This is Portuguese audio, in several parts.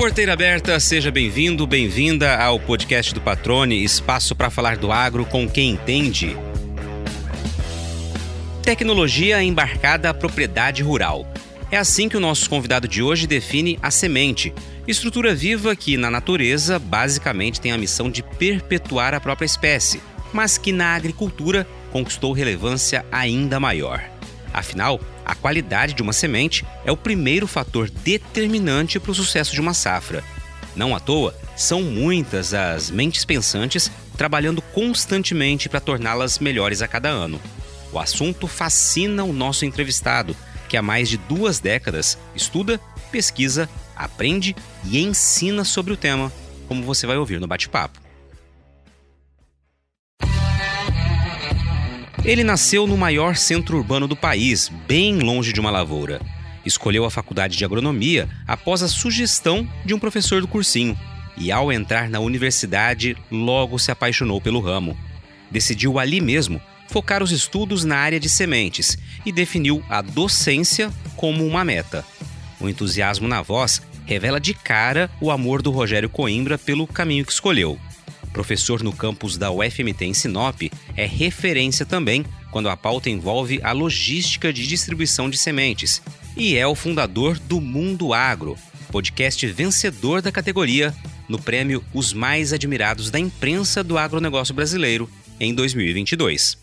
Porteira aberta, seja bem-vindo, bem-vinda ao podcast do Patrone, espaço para falar do agro com quem entende. Tecnologia embarcada à propriedade rural. É assim que o nosso convidado de hoje define a semente, estrutura viva que, na natureza, basicamente tem a missão de perpetuar a própria espécie, mas que na agricultura conquistou relevância ainda maior. Afinal, a qualidade de uma semente é o primeiro fator determinante para o sucesso de uma safra. Não à toa, são muitas as mentes pensantes trabalhando constantemente para torná-las melhores a cada ano. O assunto fascina o nosso entrevistado, que há mais de duas décadas estuda, pesquisa, aprende e ensina sobre o tema, como você vai ouvir no bate-papo. Ele nasceu no maior centro urbano do país, bem longe de uma lavoura. Escolheu a faculdade de agronomia após a sugestão de um professor do cursinho e, ao entrar na universidade, logo se apaixonou pelo ramo. Decidiu ali mesmo focar os estudos na área de sementes e definiu a docência como uma meta. O entusiasmo na voz revela de cara o amor do Rogério Coimbra pelo caminho que escolheu professor no campus da UFMT em Sinop, é referência também quando a pauta envolve a logística de distribuição de sementes e é o fundador do Mundo Agro, podcast vencedor da categoria no prêmio Os Mais Admirados da Imprensa do Agronegócio Brasileiro em 2022.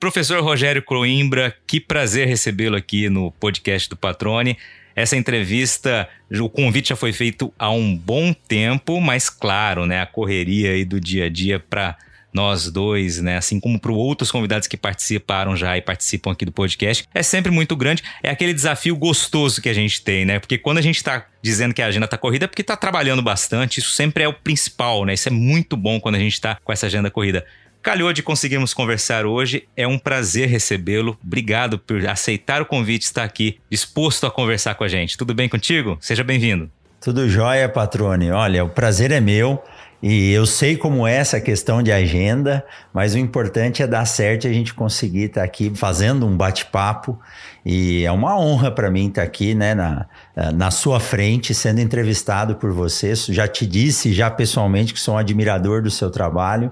Professor Rogério Coimbra, que prazer recebê-lo aqui no podcast do Patrone. Essa entrevista, o convite já foi feito há um bom tempo, mas claro, né, a correria aí do dia a dia para nós dois, né, assim como para outros convidados que participaram já e participam aqui do podcast, é sempre muito grande. É aquele desafio gostoso que a gente tem, né? Porque quando a gente está dizendo que a agenda está corrida, é porque está trabalhando bastante. Isso sempre é o principal, né? Isso é muito bom quando a gente está com essa agenda corrida. Calhou de conseguirmos conversar hoje. É um prazer recebê-lo. Obrigado por aceitar o convite, estar aqui disposto a conversar com a gente. Tudo bem contigo? Seja bem-vindo. Tudo jóia, Patrone. Olha, o prazer é meu. E eu sei como é essa questão de agenda, mas o importante é dar certo a gente conseguir estar aqui fazendo um bate-papo. E é uma honra para mim estar aqui, né, na, na sua frente, sendo entrevistado por você. Já te disse, já pessoalmente, que sou um admirador do seu trabalho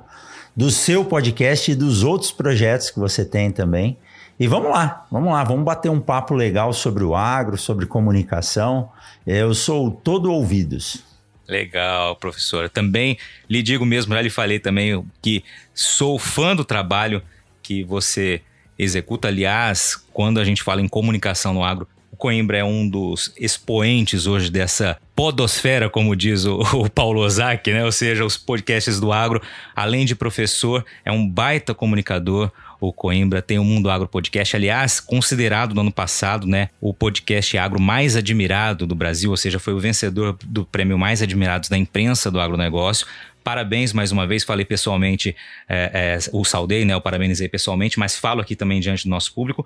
do seu podcast e dos outros projetos que você tem também. E vamos lá, vamos lá, vamos bater um papo legal sobre o agro, sobre comunicação. Eu sou todo ouvidos. Legal, professora. Também lhe digo mesmo, já lhe falei também que sou fã do trabalho que você executa. Aliás, quando a gente fala em comunicação no agro, o Coimbra é um dos expoentes hoje dessa podosfera, como diz o, o Paulo Ozaki, né? Ou seja, os podcasts do agro. Além de professor, é um baita comunicador, o Coimbra tem o Mundo Agro Podcast, aliás, considerado no ano passado, né, o podcast agro mais admirado do Brasil, ou seja, foi o vencedor do prêmio mais admirados da imprensa do agronegócio. Parabéns mais uma vez, falei pessoalmente, é, é, o saudei, né, o parabenizei pessoalmente, mas falo aqui também diante do nosso público.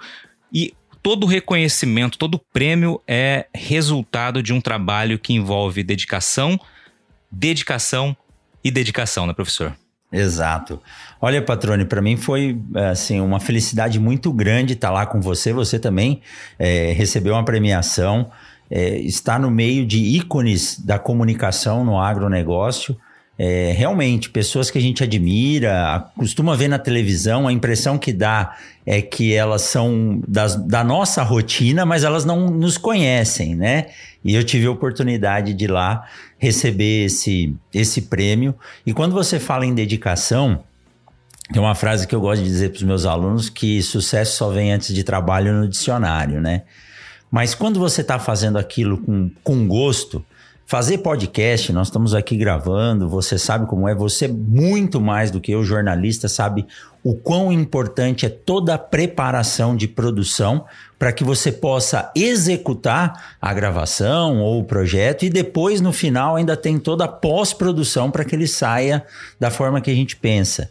E todo reconhecimento, todo prêmio é resultado de um trabalho que envolve dedicação, dedicação e dedicação, né, professor? Exato. Olha, Patrone, para mim foi assim uma felicidade muito grande estar lá com você. Você também é, recebeu uma premiação, é, está no meio de ícones da comunicação no agronegócio é, realmente, pessoas que a gente admira, costuma ver na televisão, a impressão que dá é que elas são das, da nossa rotina, mas elas não nos conhecem, né? E eu tive a oportunidade de lá receber esse, esse prêmio. E quando você fala em dedicação, tem uma frase que eu gosto de dizer para os meus alunos que sucesso só vem antes de trabalho no dicionário, né? Mas quando você está fazendo aquilo com, com gosto, Fazer podcast, nós estamos aqui gravando, você sabe como é, você muito mais do que eu, jornalista, sabe o quão importante é toda a preparação de produção para que você possa executar a gravação ou o projeto e depois no final ainda tem toda a pós-produção para que ele saia da forma que a gente pensa.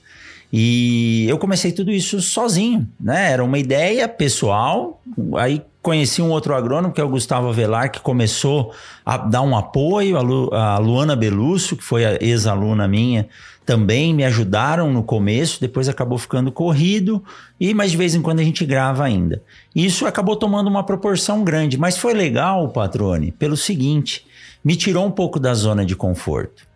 E eu comecei tudo isso sozinho, né? Era uma ideia pessoal, aí conheci um outro agrônomo, que é o Gustavo Avelar, que começou a dar um apoio, a, Lu, a Luana Belusso, que foi a ex-aluna minha, também me ajudaram no começo, depois acabou ficando corrido, e mas de vez em quando a gente grava ainda. Isso acabou tomando uma proporção grande, mas foi legal, patrone, pelo seguinte, me tirou um pouco da zona de conforto.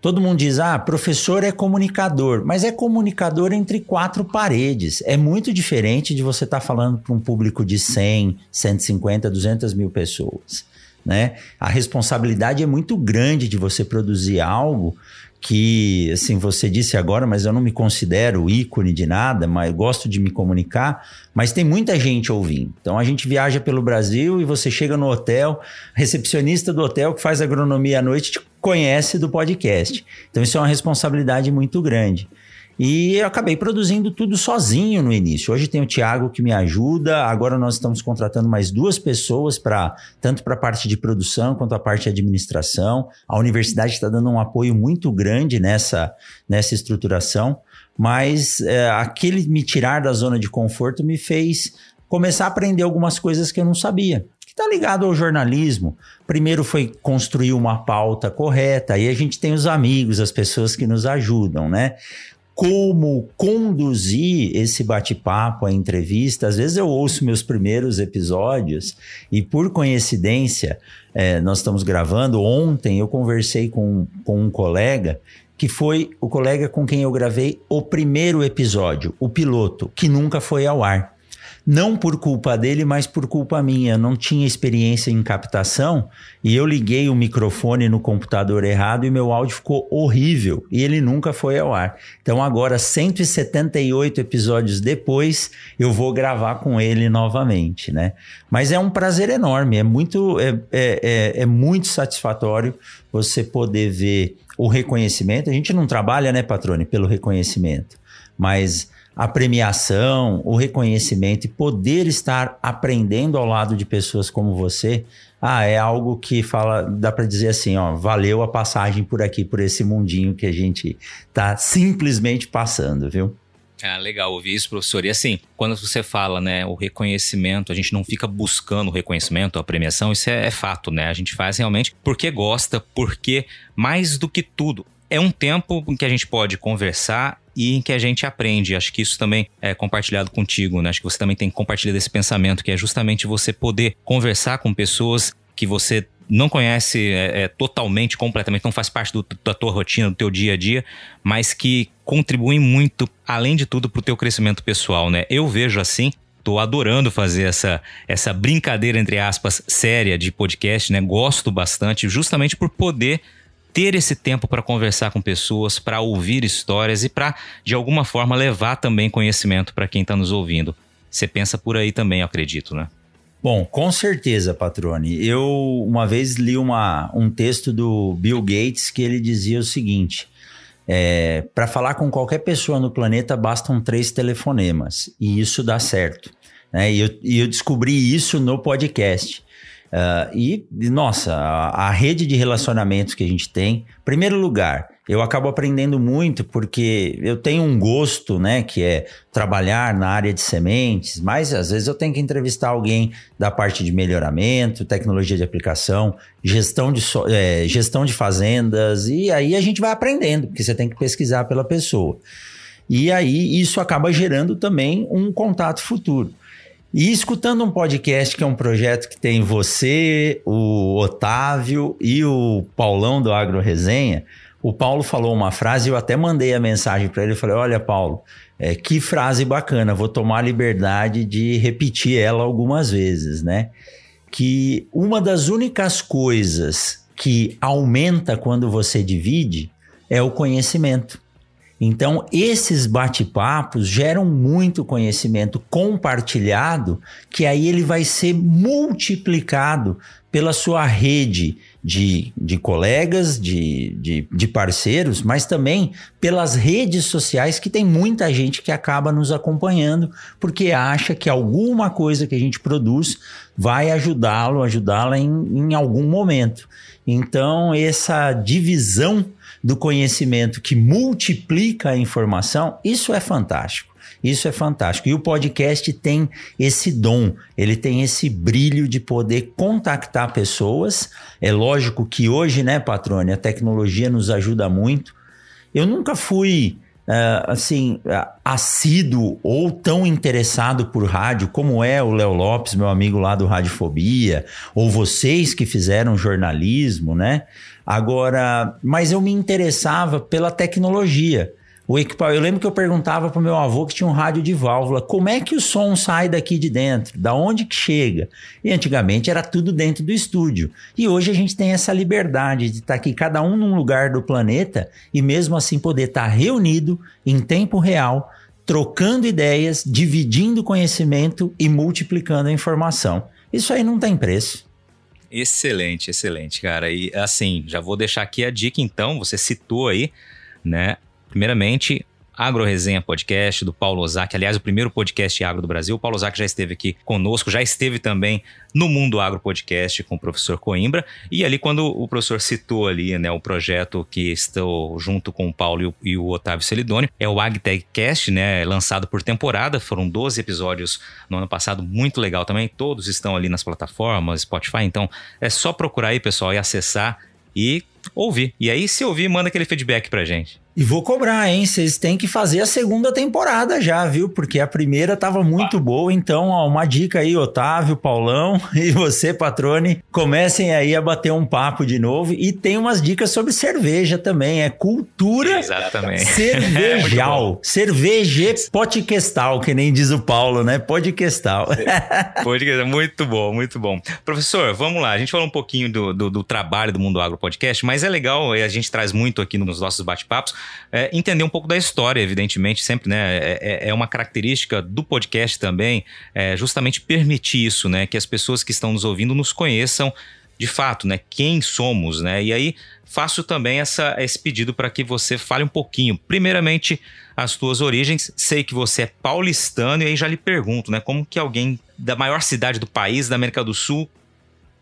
Todo mundo diz: ah, professor é comunicador, mas é comunicador entre quatro paredes. É muito diferente de você estar tá falando para um público de 100, 150, 200 mil pessoas. Né? A responsabilidade é muito grande de você produzir algo que, assim, você disse agora, mas eu não me considero ícone de nada, mas gosto de me comunicar, mas tem muita gente ouvindo. Então a gente viaja pelo Brasil e você chega no hotel, recepcionista do hotel que faz agronomia à noite te conhece do podcast. Então isso é uma responsabilidade muito grande. E eu acabei produzindo tudo sozinho no início. Hoje tem o Tiago que me ajuda. Agora nós estamos contratando mais duas pessoas para tanto para a parte de produção quanto a parte de administração. A universidade está dando um apoio muito grande nessa, nessa estruturação. Mas é, aquele me tirar da zona de conforto me fez começar a aprender algumas coisas que eu não sabia está ligado ao jornalismo. Primeiro foi construir uma pauta correta, aí a gente tem os amigos, as pessoas que nos ajudam, né? como conduzir esse bate-papo, a entrevista. Às vezes eu ouço meus primeiros episódios e, por coincidência, é, nós estamos gravando. Ontem eu conversei com, com um colega que foi o colega com quem eu gravei o primeiro episódio, o piloto, que nunca foi ao ar não por culpa dele, mas por culpa minha. Eu não tinha experiência em captação e eu liguei o microfone no computador errado e meu áudio ficou horrível e ele nunca foi ao ar. Então agora, 178 episódios depois, eu vou gravar com ele novamente, né? Mas é um prazer enorme, é muito, é, é, é, é muito satisfatório você poder ver o reconhecimento. A gente não trabalha, né, Patrone, pelo reconhecimento, mas a premiação, o reconhecimento e poder estar aprendendo ao lado de pessoas como você, ah, é algo que fala, dá para dizer assim, ó, valeu a passagem por aqui, por esse mundinho que a gente tá simplesmente passando, viu? Ah, legal ouvir isso, professor. E assim, quando você fala, né, o reconhecimento, a gente não fica buscando o reconhecimento, a premiação, isso é, é fato, né? A gente faz realmente porque gosta, porque mais do que tudo, é um tempo em que a gente pode conversar e em que a gente aprende. Acho que isso também é compartilhado contigo, né? Acho que você também tem compartilhado esse pensamento, que é justamente você poder conversar com pessoas que você não conhece é, é, totalmente, completamente, não faz parte do, da tua rotina, do teu dia a dia, mas que contribuem muito, além de tudo, para o teu crescimento pessoal, né? Eu vejo assim, tô adorando fazer essa, essa brincadeira, entre aspas, séria de podcast, né? Gosto bastante, justamente por poder ter esse tempo para conversar com pessoas, para ouvir histórias e para, de alguma forma, levar também conhecimento para quem está nos ouvindo. Você pensa por aí também, eu acredito, né? Bom, com certeza, Patrone. Eu uma vez li uma, um texto do Bill Gates que ele dizia o seguinte: é, para falar com qualquer pessoa no planeta bastam três telefonemas e isso dá certo. Né? E, eu, e eu descobri isso no podcast. Uh, e, nossa, a, a, rede de relacionamentos que a gente tem, primeiro lugar, eu acabo aprendendo muito porque eu tenho um gosto, né, que é trabalhar na área de sementes, mas às vezes eu tenho que entrevistar alguém da parte de melhoramento, tecnologia de aplicação, gestão de, é, gestão de fazendas, e aí a gente vai aprendendo, porque você tem que pesquisar pela pessoa. E aí isso acaba gerando também um contato futuro. E escutando um podcast que é um projeto que tem você, o Otávio e o Paulão do Agro Resenha, o Paulo falou uma frase, eu até mandei a mensagem para ele, falei, olha Paulo, é, que frase bacana, vou tomar a liberdade de repetir ela algumas vezes, né? Que uma das únicas coisas que aumenta quando você divide é o conhecimento. Então, esses bate-papos geram muito conhecimento compartilhado, que aí ele vai ser multiplicado pela sua rede de, de colegas, de, de, de, parceiros, mas também pelas redes sociais, que tem muita gente que acaba nos acompanhando, porque acha que alguma coisa que a gente produz vai ajudá-lo, ajudá-la em, em algum momento. Então, essa divisão do conhecimento que multiplica a informação, isso é fantástico. Isso é fantástico. E o podcast tem esse dom, ele tem esse brilho de poder contactar pessoas. É lógico que hoje, né, Patrônia, a tecnologia nos ajuda muito. Eu nunca fui uh, assim, uh, assíduo ou tão interessado por rádio como é o Léo Lopes, meu amigo lá do Radiofobia, ou vocês que fizeram jornalismo, né? Agora, mas eu me interessava pela tecnologia. O equipamento, eu lembro que eu perguntava para o meu avô que tinha um rádio de válvula, como é que o som sai daqui de dentro? Da onde que chega? E antigamente era tudo dentro do estúdio. E hoje a gente tem essa liberdade de estar tá aqui cada um num lugar do planeta e mesmo assim poder estar tá reunido em tempo real, trocando ideias, dividindo conhecimento e multiplicando a informação. Isso aí não tem preço. Excelente, excelente, cara. E assim, já vou deixar aqui a dica então, você citou aí, né, Primeiramente, Agro Resenha Podcast do Paulo Ozaki. Aliás, o primeiro podcast agro do Brasil. O Paulo Ozaki já esteve aqui conosco, já esteve também no Mundo Agro Podcast com o professor Coimbra. E ali, quando o professor citou ali, né, o projeto que estou junto com o Paulo e o, e o Otávio Celidônio, é o AgTechCast, né, lançado por temporada. Foram 12 episódios no ano passado, muito legal também. Todos estão ali nas plataformas, Spotify. Então, é só procurar aí, pessoal, e acessar e ouvir. E aí, se ouvir, manda aquele feedback pra gente. E vou cobrar, hein? Vocês têm que fazer a segunda temporada já, viu? Porque a primeira tava muito boa. Então, ó, uma dica aí, Otávio, Paulão e você, Patrone, comecem aí a bater um papo de novo. E tem umas dicas sobre cerveja também. É cultura Exatamente. cervejal. é Cerveje podcastal, que nem diz o Paulo, né? Podcastal. Podcast, muito bom, muito bom. Professor, vamos lá. A gente falou um pouquinho do, do, do trabalho do Mundo Agro Podcast, mas é legal, a gente traz muito aqui nos nossos bate-papos é, entender um pouco da história, evidentemente, sempre, né? É, é, é uma característica do podcast também, é, justamente permitir isso, né? Que as pessoas que estão nos ouvindo nos conheçam de fato, né? Quem somos, né? E aí faço também essa, esse pedido para que você fale um pouquinho. Primeiramente, as tuas origens. Sei que você é paulistano e aí já lhe pergunto, né? Como que alguém da maior cidade do país, da América do Sul,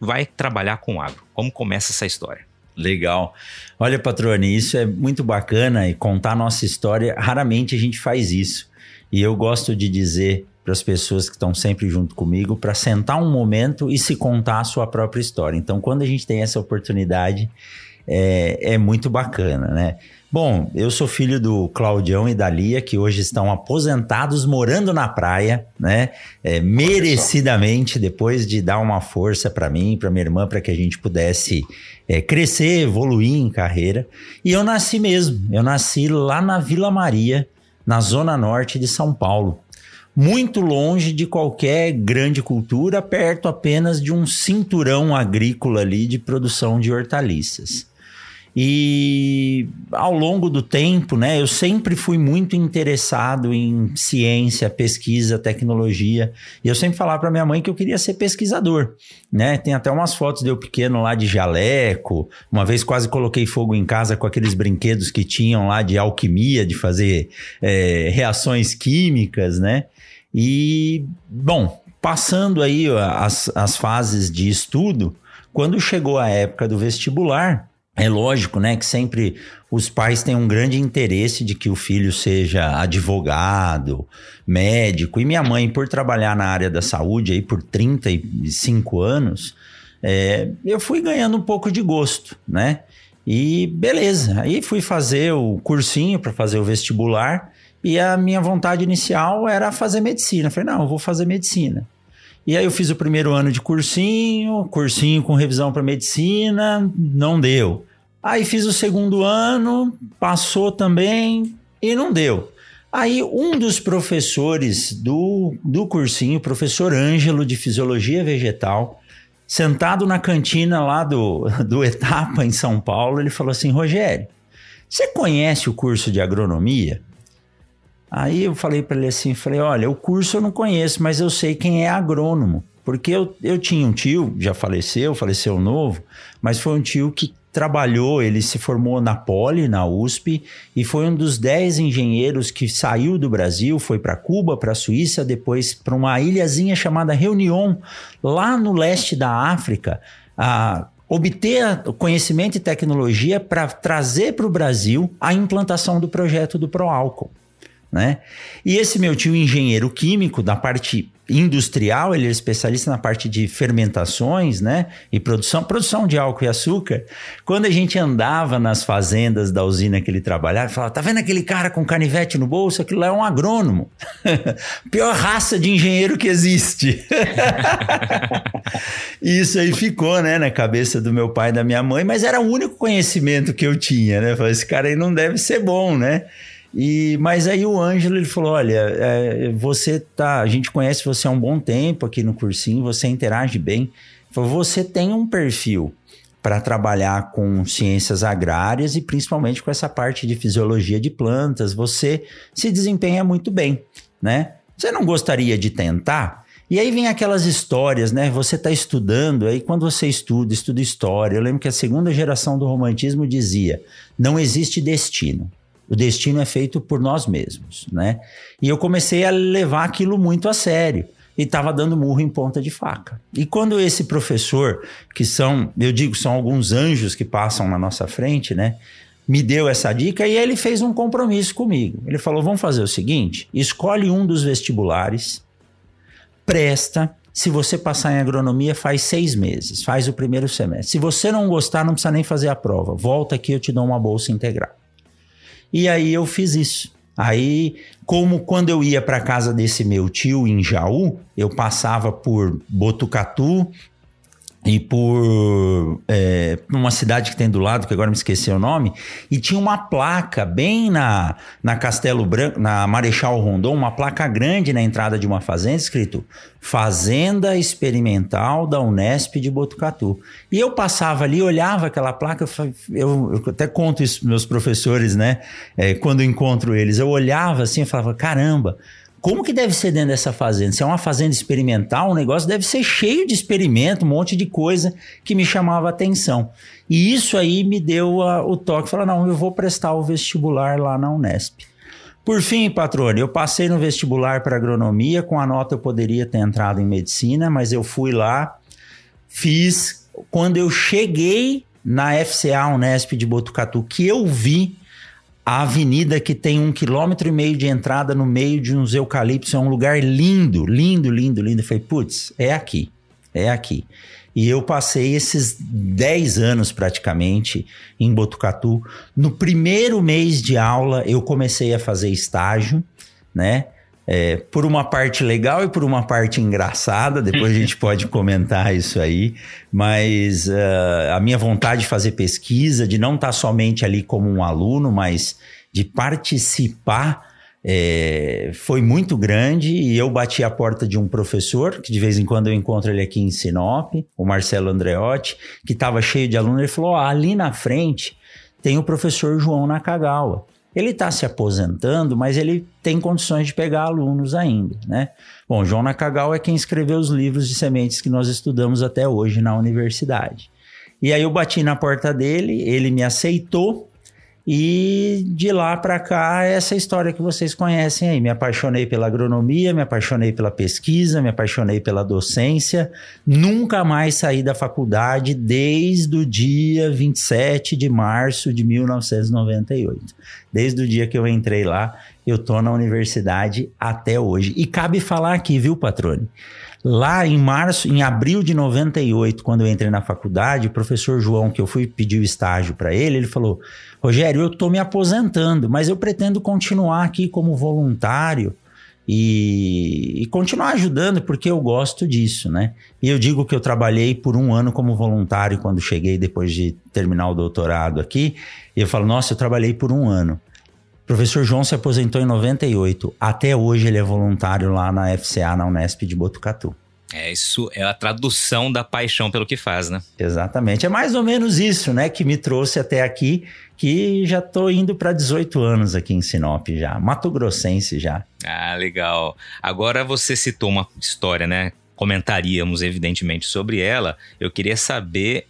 vai trabalhar com agro? Como começa essa história? Legal. Olha, Patrone, isso é muito bacana e contar a nossa história, raramente a gente faz isso. E eu gosto de dizer para as pessoas que estão sempre junto comigo para sentar um momento e se contar a sua própria história. Então, quando a gente tem essa oportunidade, é, é muito bacana, né? Bom, eu sou filho do Claudião e da Lia, que hoje estão aposentados morando na praia, né? É, merecidamente, depois de dar uma força para mim, para minha irmã, para que a gente pudesse é, crescer, evoluir em carreira. E eu nasci mesmo, eu nasci lá na Vila Maria, na zona norte de São Paulo. Muito longe de qualquer grande cultura, perto apenas de um cinturão agrícola ali de produção de hortaliças. E ao longo do tempo, né, eu sempre fui muito interessado em ciência, pesquisa, tecnologia. E eu sempre falava para minha mãe que eu queria ser pesquisador, né? Tem até umas fotos de eu pequeno lá de jaleco. Uma vez quase coloquei fogo em casa com aqueles brinquedos que tinham lá de alquimia, de fazer é, reações químicas, né? E, bom, passando aí as, as fases de estudo, quando chegou a época do vestibular, é lógico, né, que sempre os pais têm um grande interesse de que o filho seja advogado, médico. E minha mãe, por trabalhar na área da saúde aí por 35 anos, é, eu fui ganhando um pouco de gosto, né? E beleza, aí fui fazer o cursinho para fazer o vestibular e a minha vontade inicial era fazer medicina. Falei, não, eu vou fazer medicina. E aí eu fiz o primeiro ano de cursinho, cursinho com revisão para medicina, não deu. Aí fiz o segundo ano, passou também e não deu. Aí um dos professores do, do cursinho, professor Ângelo de Fisiologia Vegetal, sentado na cantina lá do, do Etapa em São Paulo, ele falou assim: Rogério, você conhece o curso de agronomia? Aí eu falei para ele assim, falei, olha, o curso eu não conheço, mas eu sei quem é agrônomo. Porque eu, eu tinha um tio, já faleceu, faleceu novo, mas foi um tio que trabalhou, ele se formou na Poli, na USP, e foi um dos dez engenheiros que saiu do Brasil, foi para Cuba, para a Suíça, depois para uma ilhazinha chamada Reunião, lá no leste da África, a obter conhecimento e tecnologia para trazer para o Brasil a implantação do projeto do Proálcool. Né? E esse meu tio engenheiro químico da parte industrial, ele é especialista na parte de fermentações, né? E produção, produção de álcool e açúcar. Quando a gente andava nas fazendas da usina que ele trabalhava, falava: tá vendo aquele cara com canivete no bolso? Aquilo lá é um agrônomo. Pior raça de engenheiro que existe. Isso aí ficou, né, na cabeça do meu pai e da minha mãe, mas era o único conhecimento que eu tinha, né? falei, esse cara aí não deve ser bom, né? E, mas aí o Ângelo ele falou: olha, é, você tá. A gente conhece você há um bom tempo aqui no cursinho, você interage bem. Falou, você tem um perfil para trabalhar com ciências agrárias e principalmente com essa parte de fisiologia de plantas. Você se desempenha muito bem, né? Você não gostaria de tentar? E aí vem aquelas histórias, né? Você está estudando, aí quando você estuda, estuda história. Eu lembro que a segunda geração do romantismo dizia: não existe destino. O destino é feito por nós mesmos, né? E eu comecei a levar aquilo muito a sério e estava dando murro em ponta de faca. E quando esse professor, que são, eu digo, são alguns anjos que passam na nossa frente, né? Me deu essa dica e ele fez um compromisso comigo. Ele falou: vamos fazer o seguinte: escolhe um dos vestibulares, presta. Se você passar em agronomia, faz seis meses, faz o primeiro semestre. Se você não gostar, não precisa nem fazer a prova. Volta aqui, eu te dou uma bolsa integral. E aí eu fiz isso. Aí, como quando eu ia para casa desse meu tio em Jaú, eu passava por Botucatu, e por é, uma cidade que tem do lado, que agora me esqueci o nome, e tinha uma placa bem na, na Castelo Branco, na Marechal Rondon, uma placa grande na entrada de uma fazenda, escrito Fazenda Experimental da Unesp de Botucatu. E eu passava ali, olhava aquela placa, eu, eu até conto isso para meus professores, né? É, quando encontro eles, eu olhava assim e falava: caramba, como que deve ser dentro dessa fazenda? Se é uma fazenda experimental, o negócio deve ser cheio de experimento, um monte de coisa que me chamava atenção. E isso aí me deu a, o toque, falar, não, eu vou prestar o vestibular lá na Unesp. Por fim, patrone, eu passei no vestibular para agronomia, com a nota eu poderia ter entrado em medicina, mas eu fui lá, fiz. Quando eu cheguei na FCA Unesp de Botucatu, que eu vi a avenida que tem um quilômetro e meio de entrada no meio de uns eucaliptos, é um lugar lindo, lindo, lindo, lindo. Eu falei, putz, é aqui, é aqui. E eu passei esses 10 anos praticamente em Botucatu. No primeiro mês de aula, eu comecei a fazer estágio, né? É, por uma parte legal e por uma parte engraçada, depois a gente pode comentar isso aí, mas uh, a minha vontade de fazer pesquisa, de não estar tá somente ali como um aluno, mas de participar, é, foi muito grande e eu bati a porta de um professor, que de vez em quando eu encontro ele aqui em Sinop, o Marcelo Andreotti, que estava cheio de alunos, ele falou, ali na frente tem o professor João Nakagawa. Ele está se aposentando, mas ele tem condições de pegar alunos ainda, né? Bom, João Nakagawa é quem escreveu os livros de sementes que nós estudamos até hoje na universidade. E aí eu bati na porta dele, ele me aceitou e de lá para cá, essa história que vocês conhecem aí. Me apaixonei pela agronomia, me apaixonei pela pesquisa, me apaixonei pela docência. Nunca mais saí da faculdade desde o dia 27 de março de 1998. Desde o dia que eu entrei lá, eu tô na universidade até hoje. E cabe falar aqui, viu, patrone? Lá em março, em abril de 98, quando eu entrei na faculdade, o professor João, que eu fui pedir o estágio para ele, ele falou: Rogério, eu estou me aposentando, mas eu pretendo continuar aqui como voluntário e, e, continuar ajudando, porque eu gosto disso, né? E eu digo que eu trabalhei por um ano como voluntário quando cheguei depois de terminar o doutorado aqui. E eu falo: Nossa, eu trabalhei por um ano. Professor João se aposentou em 98. Até hoje ele é voluntário lá na FCA, na Unesp de Botucatu. É, isso é a tradução da paixão pelo que faz, né? Exatamente. É mais ou menos isso, né, que me trouxe até aqui, que já estou indo para 18 anos aqui em Sinop já, Mato Grossense já. Ah, legal. Agora você citou uma história, né? Comentaríamos evidentemente sobre ela. Eu queria saber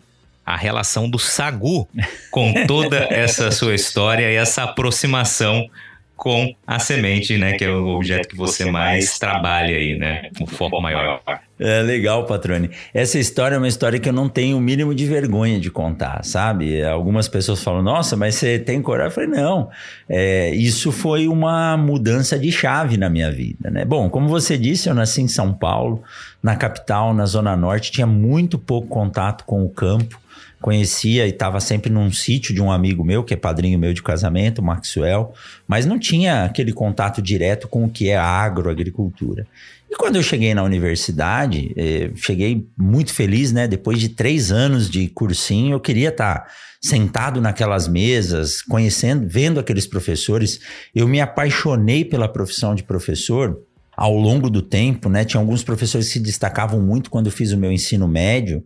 a relação do Sagu com toda essa sua história e essa aproximação com a semente, né, que é o objeto que você mais trabalha aí, né, com foco maior. É legal, Patrone. Essa história é uma história que eu não tenho o mínimo de vergonha de contar, sabe? Algumas pessoas falam, nossa, mas você tem coragem? Eu falei, não. É, isso foi uma mudança de chave na minha vida, né? Bom, como você disse, eu nasci em São Paulo, na capital, na Zona Norte, tinha muito pouco contato com o campo. Conhecia e estava sempre num sítio de um amigo meu, que é padrinho meu de casamento, Maxwell, mas não tinha aquele contato direto com o que é agroagricultura. E quando eu cheguei na universidade, eh, cheguei muito feliz, né? Depois de três anos de cursinho, eu queria estar tá sentado naquelas mesas, conhecendo, vendo aqueles professores. Eu me apaixonei pela profissão de professor ao longo do tempo, né? Tinha alguns professores que se destacavam muito quando eu fiz o meu ensino médio.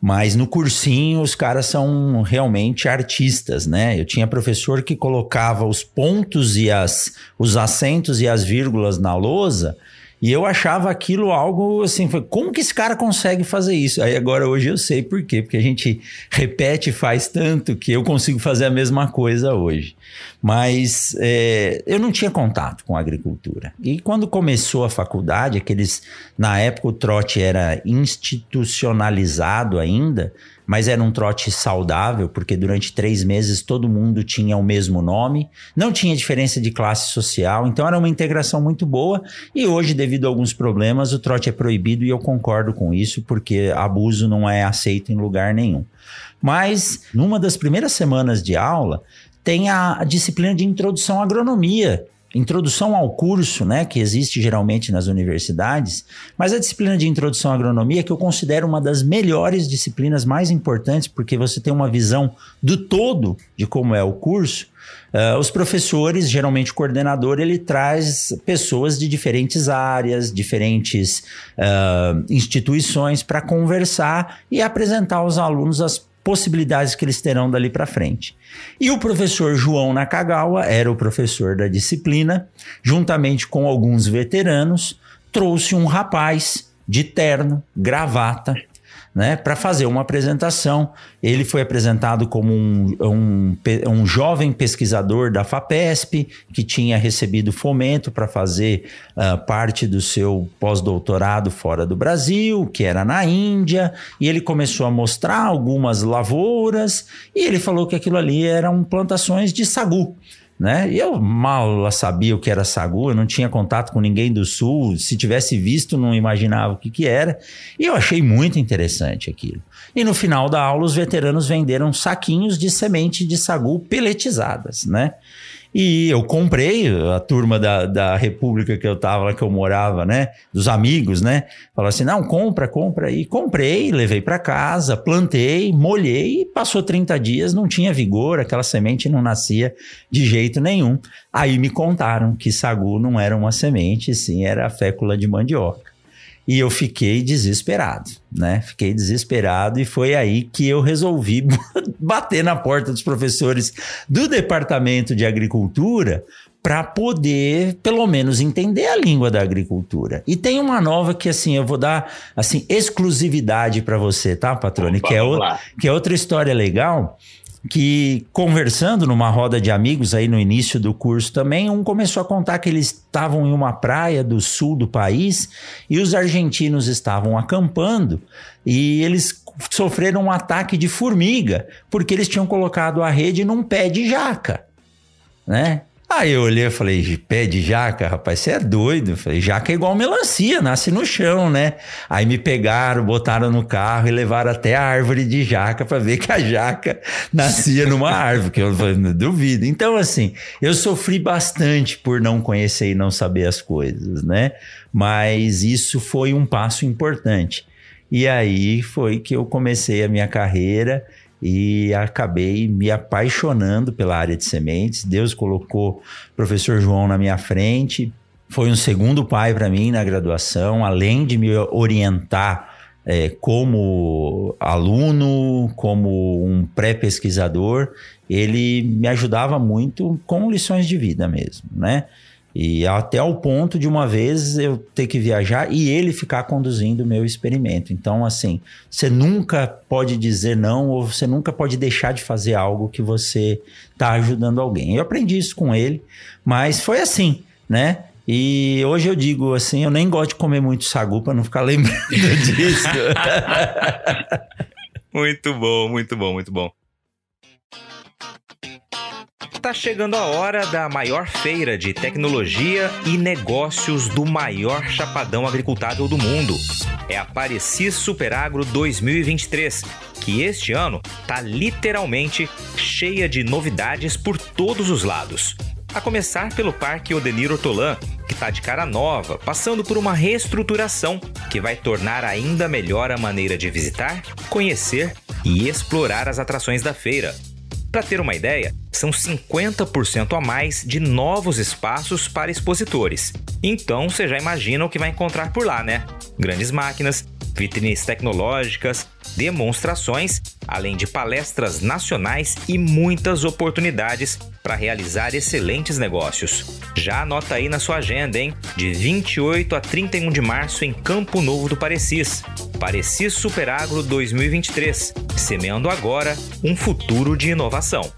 Mas no cursinho os caras são realmente artistas, né? Eu tinha professor que colocava os pontos e as, os acentos e as vírgulas na lousa e eu achava aquilo algo assim, como que esse cara consegue fazer isso? Aí agora hoje eu sei por quê, porque a gente repete e faz tanto que eu consigo fazer a mesma coisa hoje. Mas é, eu não tinha contato com a agricultura. E quando começou a faculdade, aqueles, na época o trote era institucionalizado ainda, mas era um trote saudável, porque durante três meses todo mundo tinha o mesmo nome, não tinha diferença de classe social, então era uma integração muito boa. E hoje, devido a alguns problemas, o trote é proibido e eu concordo com isso, porque abuso não é aceito em lugar nenhum. Mas, numa das primeiras semanas de aula, tem a, a disciplina de introdução à agronomia, introdução ao curso, né, que existe geralmente nas universidades, mas a disciplina de introdução à agronomia que eu considero uma das melhores disciplinas mais importantes, porque você tem uma visão do todo de como é o curso. Uh, os professores, geralmente o coordenador, ele traz pessoas de diferentes áreas, diferentes uh, instituições para conversar e apresentar aos alunos as possibilidades que eles terão dali para frente. E o professor João Nakagawa era o professor da disciplina, juntamente com alguns veteranos, trouxe um rapaz de terno, gravata, né, para fazer uma apresentação. Ele foi apresentado como um, um, um jovem pesquisador da FAPESP, que tinha recebido fomento para fazer uh, parte do seu pós-doutorado fora do Brasil, que era na Índia, e ele começou a mostrar algumas lavouras, e ele falou que aquilo ali eram plantações de sagu né? E eu mal sabia o que era sagu, eu não tinha contato com ninguém do sul, se tivesse visto não imaginava o que, que era, e eu achei muito interessante aquilo. E no final da aula os veteranos venderam saquinhos de semente de sagu peletizadas, né? E eu comprei, a turma da, da República que eu tava lá, que eu morava, né? Dos amigos, né? Falou assim: não, compra, compra. E comprei, levei para casa, plantei, molhei, passou 30 dias, não tinha vigor, aquela semente não nascia de jeito nenhum. Aí me contaram que sagu não era uma semente, sim, era a fécula de mandioca. E eu fiquei desesperado, né? Fiquei desesperado e foi aí que eu resolvi bater na porta dos professores do departamento de agricultura para poder, pelo menos, entender a língua da agricultura. E tem uma nova que, assim, eu vou dar, assim, exclusividade para você, tá, Patrone? que, é o, que é outra história legal que conversando numa roda de amigos aí no início do curso também, um começou a contar que eles estavam em uma praia do sul do país e os argentinos estavam acampando e eles sofreram um ataque de formiga porque eles tinham colocado a rede num pé de jaca, né? Aí eu olhei e falei, pé de jaca, rapaz, você é doido. Eu falei, jaca é igual melancia, nasce no chão, né? Aí me pegaram, botaram no carro e levaram até a árvore de jaca para ver que a jaca nascia numa árvore, que eu falei, duvido. Então, assim, eu sofri bastante por não conhecer e não saber as coisas, né? Mas isso foi um passo importante. E aí foi que eu comecei a minha carreira e acabei me apaixonando pela área de sementes. Deus colocou o professor João na minha frente, foi um segundo pai para mim na graduação, além de me orientar é, como aluno, como um pré-pesquisador, ele me ajudava muito com lições de vida mesmo, né? E até o ponto de uma vez eu ter que viajar e ele ficar conduzindo o meu experimento. Então, assim, você nunca pode dizer não ou você nunca pode deixar de fazer algo que você está ajudando alguém. Eu aprendi isso com ele, mas foi assim, né? E hoje eu digo assim, eu nem gosto de comer muito sagu para não ficar lembrando disso. muito bom, muito bom, muito bom. Tá chegando a hora da maior feira de tecnologia e negócios do maior chapadão agricultável do mundo. É a Parecis Superagro 2023, que este ano tá literalmente cheia de novidades por todos os lados. A começar pelo Parque Odenir Ortolan, que está de cara nova, passando por uma reestruturação que vai tornar ainda melhor a maneira de visitar, conhecer e explorar as atrações da feira. Para ter uma ideia, são 50% a mais de novos espaços para expositores. Então você já imagina o que vai encontrar por lá, né? Grandes máquinas, vitrines tecnológicas, demonstrações, além de palestras nacionais e muitas oportunidades para realizar excelentes negócios. Já anota aí na sua agenda, hein? De 28 a 31 de março em Campo Novo do Parecis. Parecis Superagro 2023, semeando agora um futuro de inovação.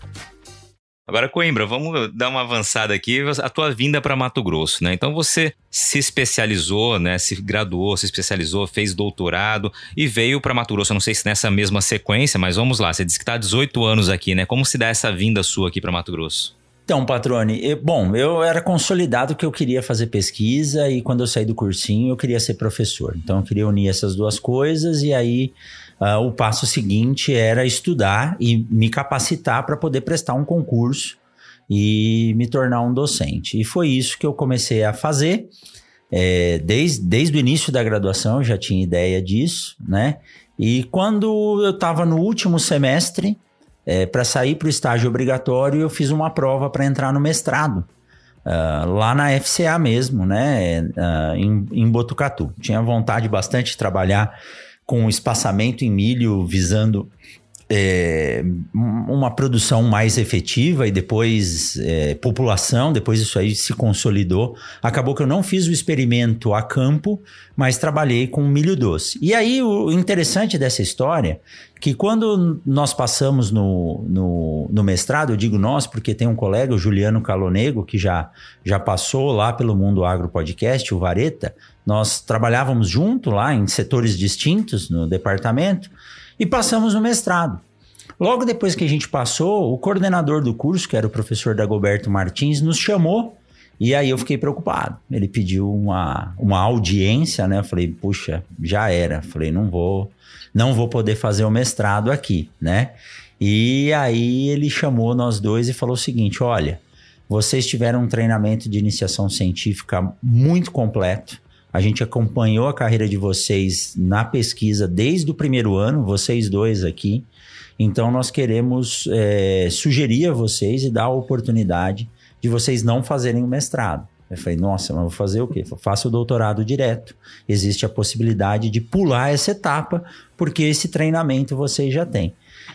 Agora, Coimbra, vamos dar uma avançada aqui. A tua vinda para Mato Grosso, né? Então você se especializou, né? Se graduou, se especializou, fez doutorado e veio para Mato Grosso. Eu não sei se nessa mesma sequência, mas vamos lá. Você disse que está há 18 anos aqui, né? Como se dá essa vinda sua aqui para Mato Grosso? Então, Patrone, eu, bom, eu era consolidado que eu queria fazer pesquisa e quando eu saí do cursinho eu queria ser professor. Então eu queria unir essas duas coisas e aí uh, o passo seguinte era estudar e me capacitar para poder prestar um concurso e me tornar um docente. E foi isso que eu comecei a fazer. É, desde, desde o início da graduação eu já tinha ideia disso, né? E quando eu estava no último semestre, é, para sair para o estágio obrigatório, eu fiz uma prova para entrar no mestrado. Uh, lá na FCA mesmo, né, uh, em, em Botucatu. Tinha vontade bastante de trabalhar com espaçamento em milho visando é, uma produção mais efetiva e depois é, população, depois isso aí se consolidou. Acabou que eu não fiz o experimento a campo, mas trabalhei com milho doce. E aí o interessante dessa história que quando nós passamos no, no, no, mestrado, eu digo nós porque tem um colega, o Juliano Calonego, que já, já passou lá pelo Mundo Agro Podcast, o Vareta, nós trabalhávamos junto lá em setores distintos no departamento, e passamos no mestrado. Logo depois que a gente passou, o coordenador do curso, que era o professor Dagoberto Martins, nos chamou e aí eu fiquei preocupado. Ele pediu uma, uma audiência, né? Eu falei, puxa, já era. falei, não vou, não vou poder fazer o mestrado aqui, né? E aí ele chamou nós dois e falou o seguinte: olha, vocês tiveram um treinamento de iniciação científica muito completo. A gente acompanhou a carreira de vocês na pesquisa desde o primeiro ano, vocês dois aqui. Então, nós queremos é, sugerir a vocês e dar a oportunidade de vocês não fazerem o mestrado. Eu falei, nossa, mas vou fazer o quê? Faça o doutorado direto. Existe a possibilidade de pular essa etapa, porque esse treinamento vocês já têm.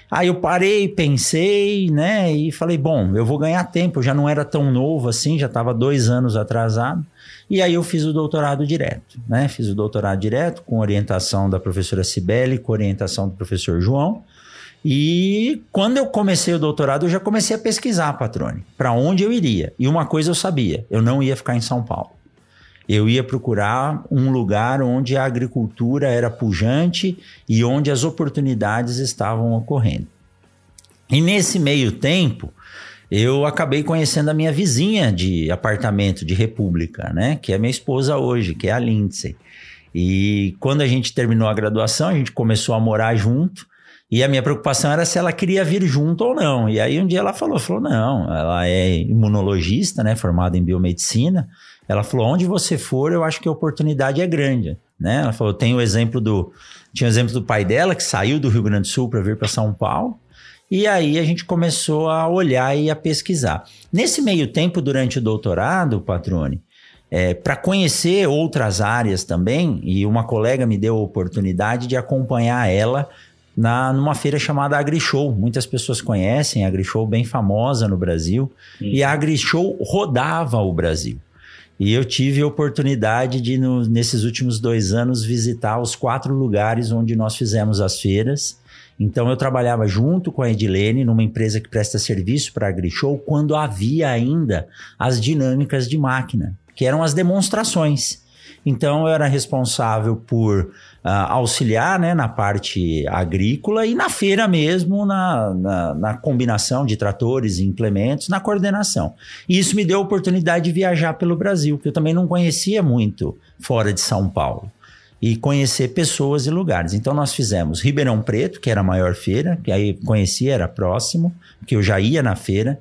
Aí eu parei, pensei, né? E falei, bom, eu vou ganhar tempo. Eu já não era tão novo assim, já estava dois anos atrasado. E aí eu fiz o doutorado direto, né? Fiz o doutorado direto com orientação da professora Cibele, com orientação do professor João. E quando eu comecei o doutorado, eu já comecei a pesquisar, Patrone, para onde eu iria. E uma coisa eu sabia, eu não ia ficar em São Paulo. Eu ia procurar um lugar onde a agricultura era pujante e onde as oportunidades estavam ocorrendo. E nesse meio tempo, eu acabei conhecendo a minha vizinha de apartamento de República, né? Que é minha esposa hoje, que é a Lindsay. E quando a gente terminou a graduação, a gente começou a morar junto. E a minha preocupação era se ela queria vir junto ou não. E aí um dia ela falou, falou, não, ela é imunologista, né, formada em biomedicina. Ela falou, onde você for, eu acho que a oportunidade é grande, né? Ela falou, tem o exemplo do, tinha o exemplo do pai dela que saiu do Rio Grande do Sul para vir para São Paulo. E aí a gente começou a olhar e a pesquisar. Nesse meio tempo, durante o doutorado, Patrone, é, para conhecer outras áreas também, e uma colega me deu a oportunidade de acompanhar ela na, numa feira chamada AgriShow. Muitas pessoas conhecem a AgriShow, bem famosa no Brasil. Sim. E a AgriShow rodava o Brasil. E eu tive a oportunidade de, no, nesses últimos dois anos, visitar os quatro lugares onde nós fizemos as feiras. Então, eu trabalhava junto com a Edilene numa empresa que presta serviço para a AgriShow quando havia ainda as dinâmicas de máquina que eram as demonstrações. Então eu era responsável por uh, auxiliar né, na parte agrícola e na feira mesmo, na, na, na, combinação de tratores e implementos, na coordenação. E isso me deu a oportunidade de viajar pelo Brasil, que eu também não conhecia muito fora de São Paulo. E conhecer pessoas e lugares. Então, nós fizemos Ribeirão Preto, que era a maior feira, que aí conhecia, era próximo, que eu já ia na feira.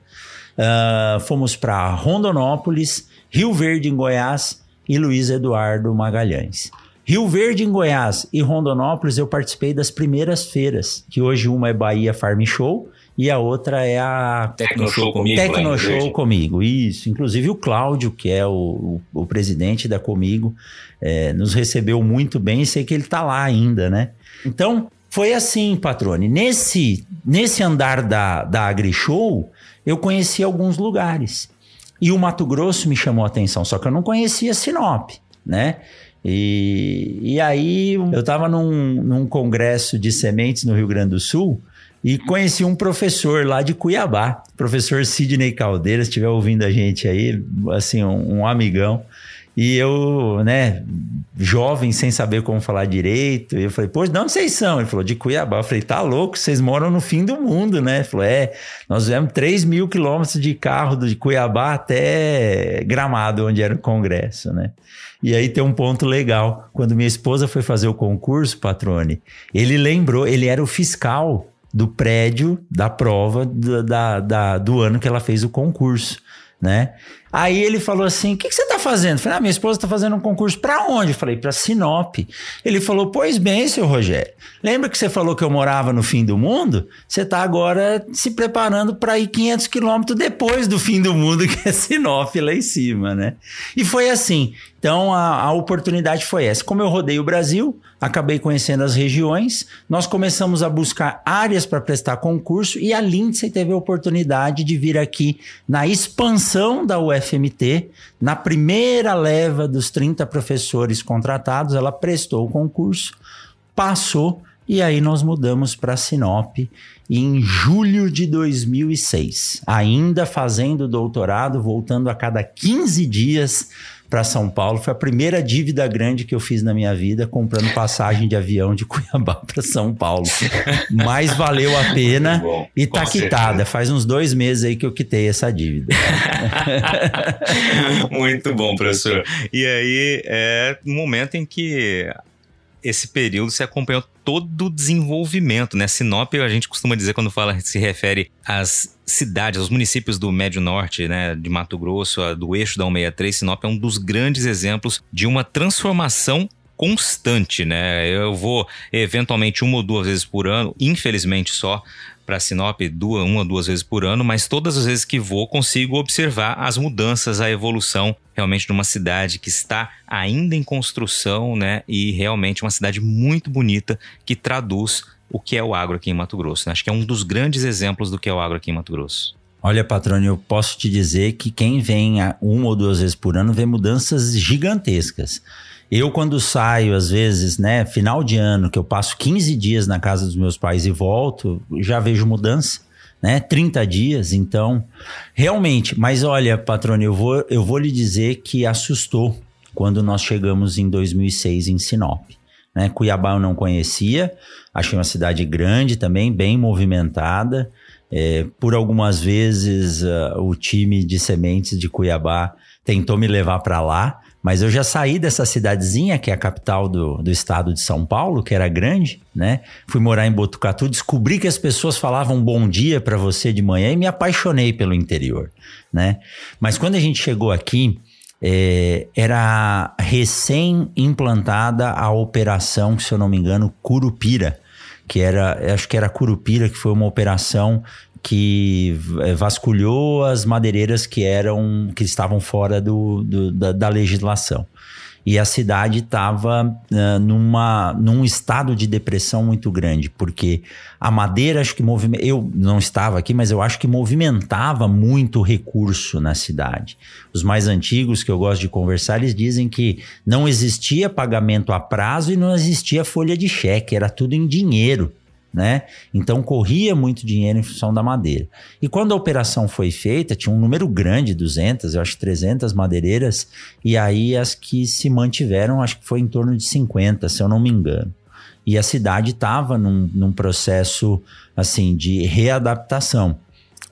Uh, fomos para Rondonópolis, Rio Verde, em Goiás, e Luiz Eduardo Magalhães. Rio Verde, em Goiás e Rondonópolis, eu participei das primeiras feiras, que hoje uma é Bahia Farm Show e a outra é a Tecno Show comigo. Tecno Show comigo, isso. Inclusive o Cláudio, que é o, o, o presidente da Comigo, é, nos recebeu muito bem e sei que ele está lá ainda, né? Então, foi assim, Patrone. Nesse, nesse andar da, da AgriShow, eu conheci alguns lugares. E o Mato Grosso me chamou a atenção, só que eu não conhecia Sinop, né? E, e aí eu estava num, num congresso de sementes no Rio Grande do Sul e conheci um professor lá de Cuiabá, professor Sidney Caldeira, se estiver ouvindo a gente aí, assim, um, um amigão. E eu, né, jovem, sem saber como falar direito, eu falei, pô, de onde vocês são? Ele falou, de Cuiabá. Eu falei, tá louco, vocês moram no fim do mundo, né? Ele falou, é, nós viemos 3 mil quilômetros de carro de Cuiabá até Gramado, onde era o congresso, né? E aí tem um ponto legal. Quando minha esposa foi fazer o concurso, patrone, ele lembrou, ele era o fiscal do prédio da prova do, da, da, do ano que ela fez o concurso, né? Aí ele falou assim: O que, que, você está fazendo? Eu falei: ah, minha esposa está fazendo um concurso para onde? Eu falei: para Sinop. Ele falou: Pois bem, seu Rogério. Lembra que você falou que eu morava no fim do mundo? Você está agora se preparando para ir 500 quilômetros depois do fim do mundo, que é Sinop lá em cima, né? E foi assim. Então a, a oportunidade foi essa. Como eu rodei o Brasil, acabei conhecendo as regiões, nós começamos a buscar áreas para prestar concurso e a Lindsay teve a oportunidade de vir aqui na expansão da UF FMT, na primeira leva dos 30 professores contratados, ela prestou o concurso, passou e aí nós mudamos para Sinop em julho de 2006, ainda fazendo doutorado, voltando a cada 15 dias para São Paulo. Foi a primeira dívida grande que eu fiz na minha vida, comprando passagem de avião de Cuiabá para São Paulo. Mas valeu a pena bom, e tá quitada. Faz uns dois meses aí que eu quitei essa dívida. Muito bom, professor. E aí é um momento em que esse período se acompanhou todo o desenvolvimento, né? Sinop, a gente costuma dizer quando fala, se refere às cidades, aos municípios do Médio Norte, né, de Mato Grosso, do eixo da 163, Sinop é um dos grandes exemplos de uma transformação constante, né? Eu vou eventualmente uma ou duas vezes por ano, infelizmente só, para Sinop duas, uma ou duas vezes por ano, mas todas as vezes que vou consigo observar as mudanças, a evolução realmente de uma cidade que está ainda em construção, né? E realmente uma cidade muito bonita que traduz o que é o agro aqui em Mato Grosso. Né? Acho que é um dos grandes exemplos do que é o agro aqui em Mato Grosso. Olha, patrônio, eu posso te dizer que quem vem uma ou duas vezes por ano vê mudanças gigantescas. Eu, quando saio, às vezes, né, final de ano, que eu passo 15 dias na casa dos meus pais e volto, já vejo mudança, né? 30 dias, então, realmente. Mas olha, patrônio, eu vou, eu vou lhe dizer que assustou quando nós chegamos em 2006 em Sinop. Né? Cuiabá eu não conhecia, achei uma cidade grande também, bem movimentada. É, por algumas vezes uh, o time de sementes de Cuiabá tentou me levar para lá, mas eu já saí dessa cidadezinha, que é a capital do, do estado de São Paulo, que era grande, né? Fui morar em Botucatu, descobri que as pessoas falavam bom dia para você de manhã e me apaixonei pelo interior, né? Mas quando a gente chegou aqui, é, era recém implantada a operação, se eu não me engano, Curupira, que era, acho que era Curupira, que foi uma operação que é, vasculhou as madeireiras que eram que estavam fora do, do da, da, legislação. E a cidade estava uh, numa num estado de depressão muito grande, porque a madeira, acho que movimenta. Eu não estava aqui, mas eu acho que movimentava muito recurso na cidade. Os mais antigos que eu gosto de conversar, eles dizem que não existia pagamento a prazo e não existia folha de cheque, era tudo em dinheiro né? Então corria muito dinheiro em função da madeira. E quando a operação foi feita, tinha um número grande, 200, eu acho 300 madeireiras, e aí as que se mantiveram, acho que foi em torno de 50, se eu não me engano. E a cidade estava num, num processo assim de readaptação.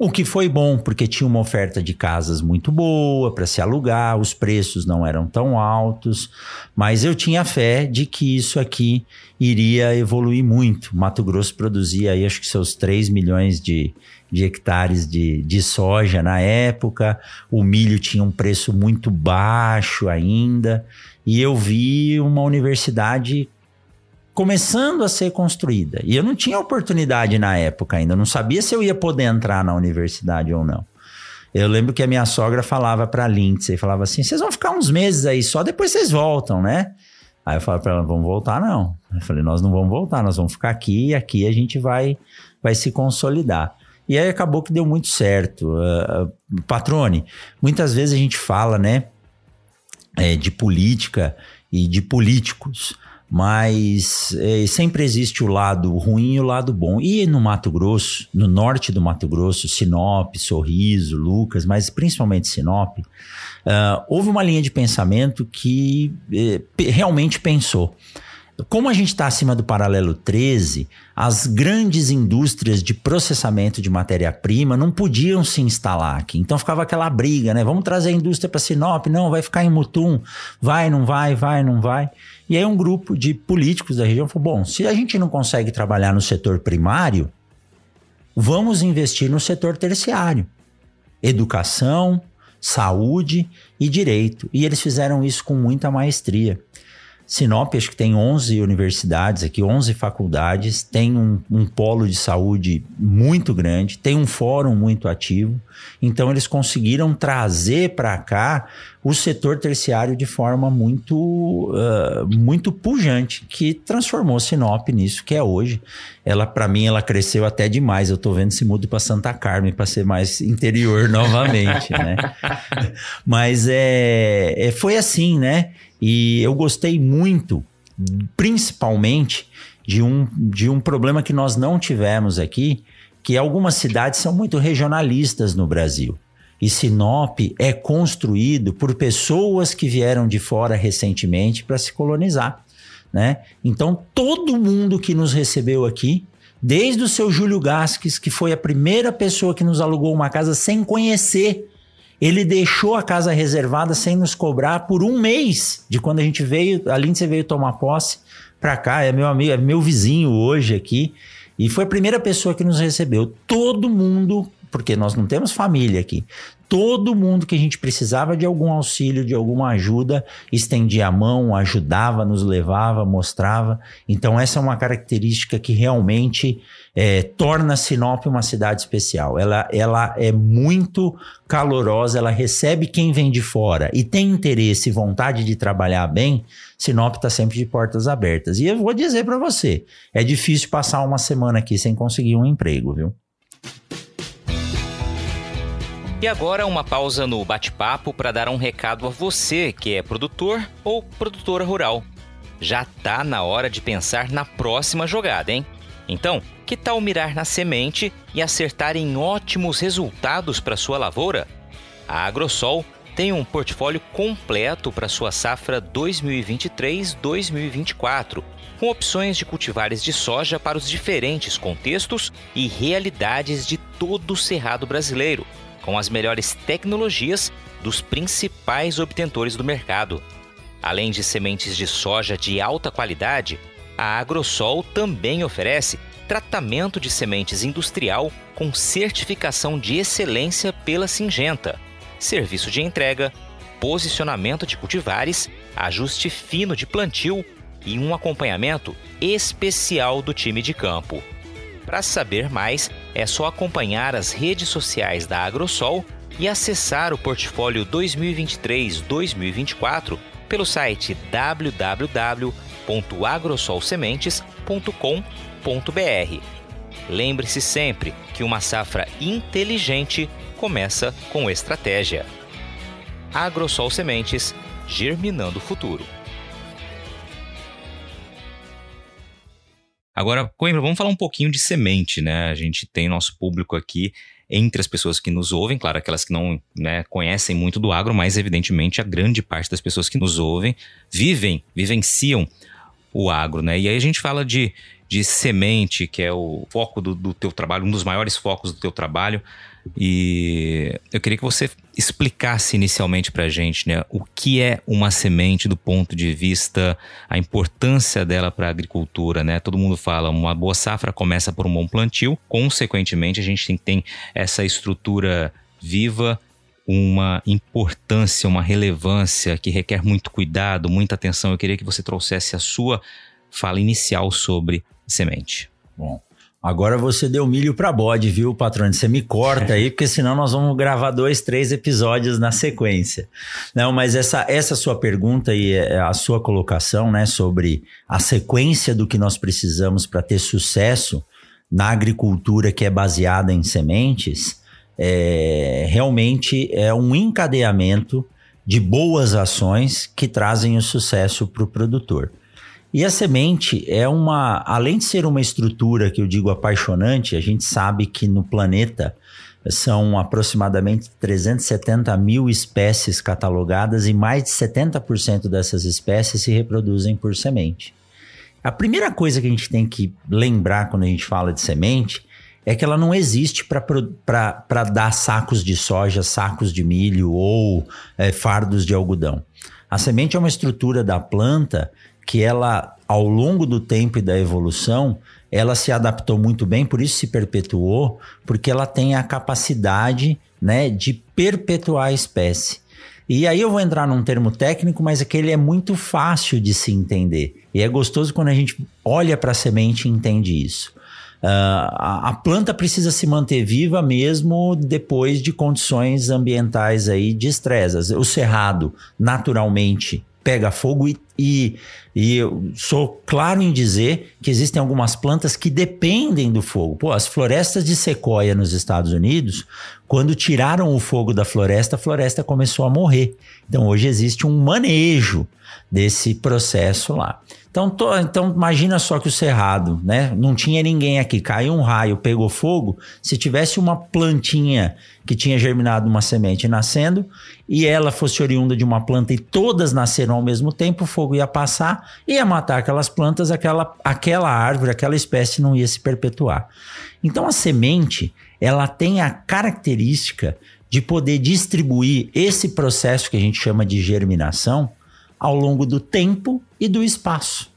O que foi bom, porque tinha uma oferta de casas muito boa para se alugar, os preços não eram tão altos, mas eu tinha fé de que isso aqui iria evoluir muito. Mato Grosso produzia aí, acho que seus 3 milhões de, de hectares de, de soja na época, o milho tinha um preço muito baixo ainda, e eu vi uma universidade começando a ser construída. E eu não tinha oportunidade na época ainda, eu não sabia se eu ia poder entrar na universidade ou não. Eu lembro que a minha sogra falava para Lindsay, falava assim: "Vocês vão ficar uns meses aí só, depois vocês voltam, né?" Aí eu falei para ela: "Vamos voltar não". Eu falei: "Nós não vamos voltar, nós vamos ficar aqui e aqui a gente vai vai se consolidar". E aí acabou que deu muito certo. Uh, patrone, muitas vezes a gente fala, né, é, de política e de políticos mas é, sempre existe o lado ruim e o lado bom. E no Mato Grosso, no norte do Mato Grosso, Sinop, Sorriso, Lucas, mas principalmente Sinop, uh, houve uma linha de pensamento que uh, realmente pensou. Como a gente está acima do paralelo 13, as grandes indústrias de processamento de matéria-prima não podiam se instalar aqui. Então ficava aquela briga, né? Vamos trazer a indústria para Sinop? Não, vai ficar em Mutum. Vai, não vai, vai, não vai. E aí um grupo de políticos da região falou: bom, se a gente não consegue trabalhar no setor primário, vamos investir no setor terciário. Educação, saúde e direito. E eles fizeram isso com muita maestria. Sinop, acho que tem 11 universidades aqui, 11 faculdades, tem um, um, polo de saúde muito grande, tem um fórum muito ativo. Então, eles conseguiram trazer para cá o setor terciário de forma muito, uh, muito pujante, que transformou Sinop nisso que é hoje. Ela, para mim, ela cresceu até demais. Eu estou vendo se mudo para Santa Carmen para ser mais interior novamente, né? Mas é, é, foi assim, né? E eu gostei muito, principalmente, de um, de um problema que nós não tivemos aqui, que algumas cidades são muito regionalistas no Brasil. E Sinop é construído por pessoas que vieram de fora recentemente para se colonizar. Né? Então, todo mundo que nos recebeu aqui, desde o seu Júlio Gasques, que foi a primeira pessoa que nos alugou uma casa sem conhecer ele deixou a casa reservada sem nos cobrar por um mês de quando a gente veio, a Lindsay veio tomar posse para cá, é meu amigo, é meu vizinho hoje aqui, e foi a primeira pessoa que nos recebeu. Todo mundo, porque nós não temos família aqui, todo mundo que a gente precisava de algum auxílio, de alguma ajuda, estendia a mão, ajudava, nos levava, mostrava. Então, essa é uma característica que realmente é, torna Sinop uma cidade especial. Ela, ela é muito calorosa, ela recebe quem vem de fora e tem interesse e vontade de trabalhar bem. Sinop está sempre de portas abertas. E eu vou dizer para você: é difícil passar uma semana aqui sem conseguir um emprego, viu? E agora uma pausa no bate-papo para dar um recado a você que é produtor ou produtora rural. Já tá na hora de pensar na próxima jogada, hein? Então, que tal mirar na semente e acertar em ótimos resultados para sua lavoura? A Agrosol tem um portfólio completo para sua safra 2023-2024, com opções de cultivares de soja para os diferentes contextos e realidades de todo o cerrado brasileiro com as melhores tecnologias dos principais obtentores do mercado. Além de sementes de soja de alta qualidade, a Agrosol também oferece tratamento de sementes industrial com certificação de excelência pela Singenta, serviço de entrega, posicionamento de cultivares, ajuste fino de plantio e um acompanhamento especial do time de campo. Para saber mais, é só acompanhar as redes sociais da Agrosol e acessar o portfólio 2023-2024 pelo site www.agrosolsementes.com.br. Lembre-se sempre que uma safra inteligente começa com estratégia. Agrosol Sementes, germinando o futuro. Agora, Coimbra, vamos falar um pouquinho de semente, né? A gente tem nosso público aqui entre as pessoas que nos ouvem, claro, aquelas que não né, conhecem muito do agro, mas evidentemente a grande parte das pessoas que nos ouvem vivem, vivenciam o agro, né? E aí a gente fala de, de semente, que é o foco do, do teu trabalho, um dos maiores focos do teu trabalho. E eu queria que você explicasse inicialmente para a gente né, o que é uma semente do ponto de vista, a importância dela para a agricultura. Né? Todo mundo fala, uma boa safra começa por um bom plantio, consequentemente, a gente tem, tem essa estrutura viva uma importância, uma relevância que requer muito cuidado, muita atenção. Eu queria que você trouxesse a sua fala inicial sobre semente. Bom, Agora você deu milho para bode, viu, patrão? Você me corta aí, porque senão nós vamos gravar dois, três episódios na sequência. Não, mas essa, essa sua pergunta e é, a sua colocação, né, sobre a sequência do que nós precisamos para ter sucesso na agricultura que é baseada em sementes, é, realmente é um encadeamento de boas ações que trazem o sucesso para o produtor. E a semente é uma, além de ser uma estrutura que eu digo apaixonante, a gente sabe que no planeta são aproximadamente 370 mil espécies catalogadas e mais de 70% dessas espécies se reproduzem por semente. A primeira coisa que a gente tem que lembrar quando a gente fala de semente é que ela não existe para dar sacos de soja, sacos de milho ou é, fardos de algodão. A semente é uma estrutura da planta que ela, ao longo do tempo e da evolução, ela se adaptou muito bem, por isso se perpetuou, porque ela tem a capacidade né, de perpetuar a espécie. E aí eu vou entrar num termo técnico, mas aquele é muito fácil de se entender. E é gostoso quando a gente olha para a semente e entende isso. Uh, a, a, planta precisa se manter viva mesmo depois de condições ambientais aí de estresse. O cerrado, naturalmente, pega fogo e, e, e, eu sou claro em dizer que existem algumas plantas que dependem do fogo. Pô, as florestas de sequoia nos Estados Unidos, quando tiraram o fogo da floresta, a floresta começou a morrer. Então hoje existe um manejo desse processo lá. Então, tô, então imagina só que o cerrado, né? Não tinha ninguém aqui, caiu um raio, pegou fogo. Se tivesse uma plantinha que tinha germinado uma semente nascendo e ela fosse oriunda de uma planta e todas nasceram ao mesmo tempo, o fogo ia passar, ia matar aquelas plantas, aquela, aquela árvore, aquela espécie não ia se perpetuar. Então a semente, ela tem a característica de poder distribuir esse processo que a gente chama de germinação ao longo do tempo e do espaço.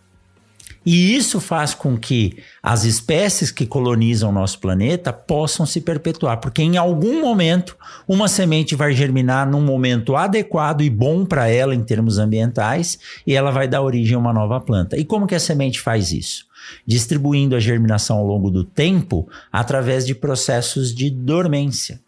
E isso faz com que as espécies que colonizam o nosso planeta possam se perpetuar, porque em algum momento uma semente vai germinar num momento adequado e bom para ela em termos ambientais e ela vai dar origem a uma nova planta. E como que a semente faz isso? Distribuindo a germinação ao longo do tempo através de processos de dormência.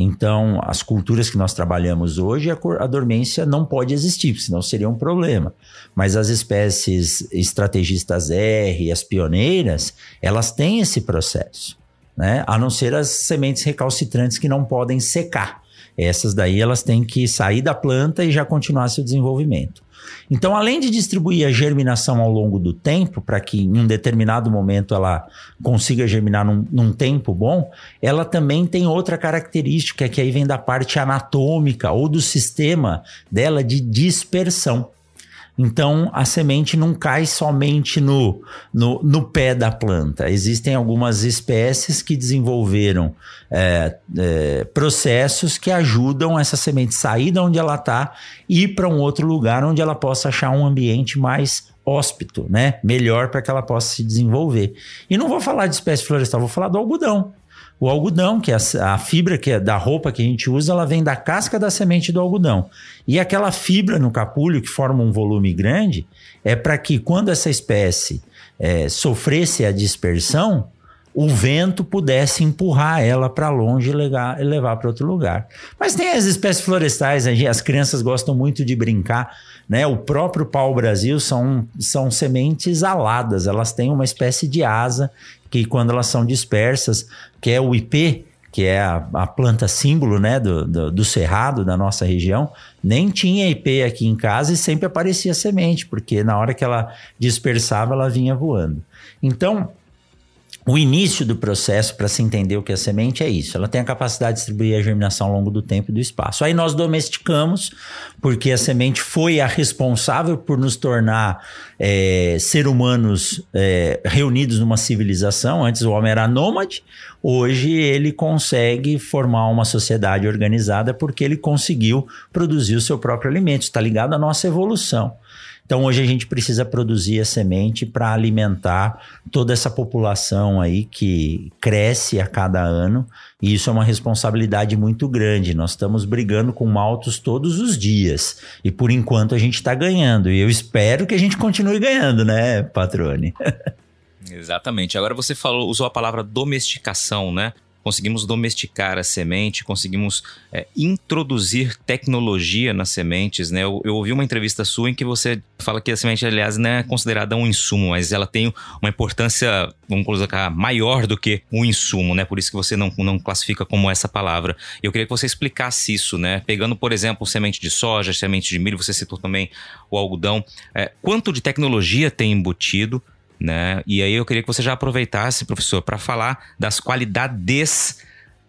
Então, as culturas que nós trabalhamos hoje, a, dormência não pode existir, senão seria um problema. Mas as espécies estrategistas R, as pioneiras, elas têm esse processo, né? A não ser as sementes recalcitrantes que não podem secar. Essas daí elas têm que sair da planta e já continuar seu desenvolvimento. Então, além de distribuir a germinação ao longo do tempo, para que em um determinado momento ela consiga germinar num, num, tempo bom, ela também tem outra característica que aí vem da parte anatômica ou do sistema dela de dispersão. Então, a semente não cai somente no, no, no pé da planta. Existem algumas espécies que desenvolveram é, é, processos que ajudam essa semente sair de onde ela está e ir para um outro lugar onde ela possa achar um ambiente mais hóspito, né? Melhor para que ela possa se desenvolver. E não vou falar de espécie florestal, vou falar do algodão. O algodão, que é a, fibra que é da roupa que a gente usa, ela vem da casca da semente do algodão. E aquela fibra no capulho, que forma um volume grande, é para que quando essa espécie é, sofresse a dispersão, o vento pudesse empurrar ela para longe e levar, levar para outro lugar. Mas tem as espécies florestais, as crianças gostam muito de brincar, né? O próprio pau-brasil são, são sementes aladas, elas têm uma espécie de asa que quando elas são dispersas, que é o IP, que é a, a planta símbolo né, do, do, do, cerrado da nossa região, nem tinha IP aqui em casa e sempre aparecia semente, porque na hora que ela dispersava, ela vinha voando. Então, o início do processo para se entender o que é semente é isso. Ela tem a capacidade de distribuir a germinação ao longo do tempo e do espaço. Aí nós domesticamos, porque a semente foi a responsável por nos tornar é, ser humanos é, reunidos numa civilização. Antes o homem era nômade, hoje ele consegue formar uma sociedade organizada porque ele conseguiu produzir o seu próprio alimento. Está ligado à nossa evolução. Então hoje a gente precisa produzir a semente para alimentar toda essa população aí que cresce a cada ano, e isso é uma responsabilidade muito grande. Nós estamos brigando com maltos todos os dias, e por enquanto a gente está ganhando, e eu espero que a gente continue ganhando, né, Patrone? Exatamente. Agora você falou, usou a palavra domesticação, né? Conseguimos domesticar a semente, conseguimos é, introduzir tecnologia nas sementes, né? Eu, eu, ouvi uma entrevista sua em que você fala que a semente, aliás, não é considerada um insumo, mas ela tem uma importância, vamos colocar, maior do que um insumo, né? Por isso que você não, não classifica como essa palavra. Eu queria que você explicasse isso, né? Pegando, por exemplo, semente de soja, semente de milho, você citou também o algodão. É, quanto de tecnologia tem embutido? Né? E aí eu queria que você já aproveitasse, professor, para falar das qualidades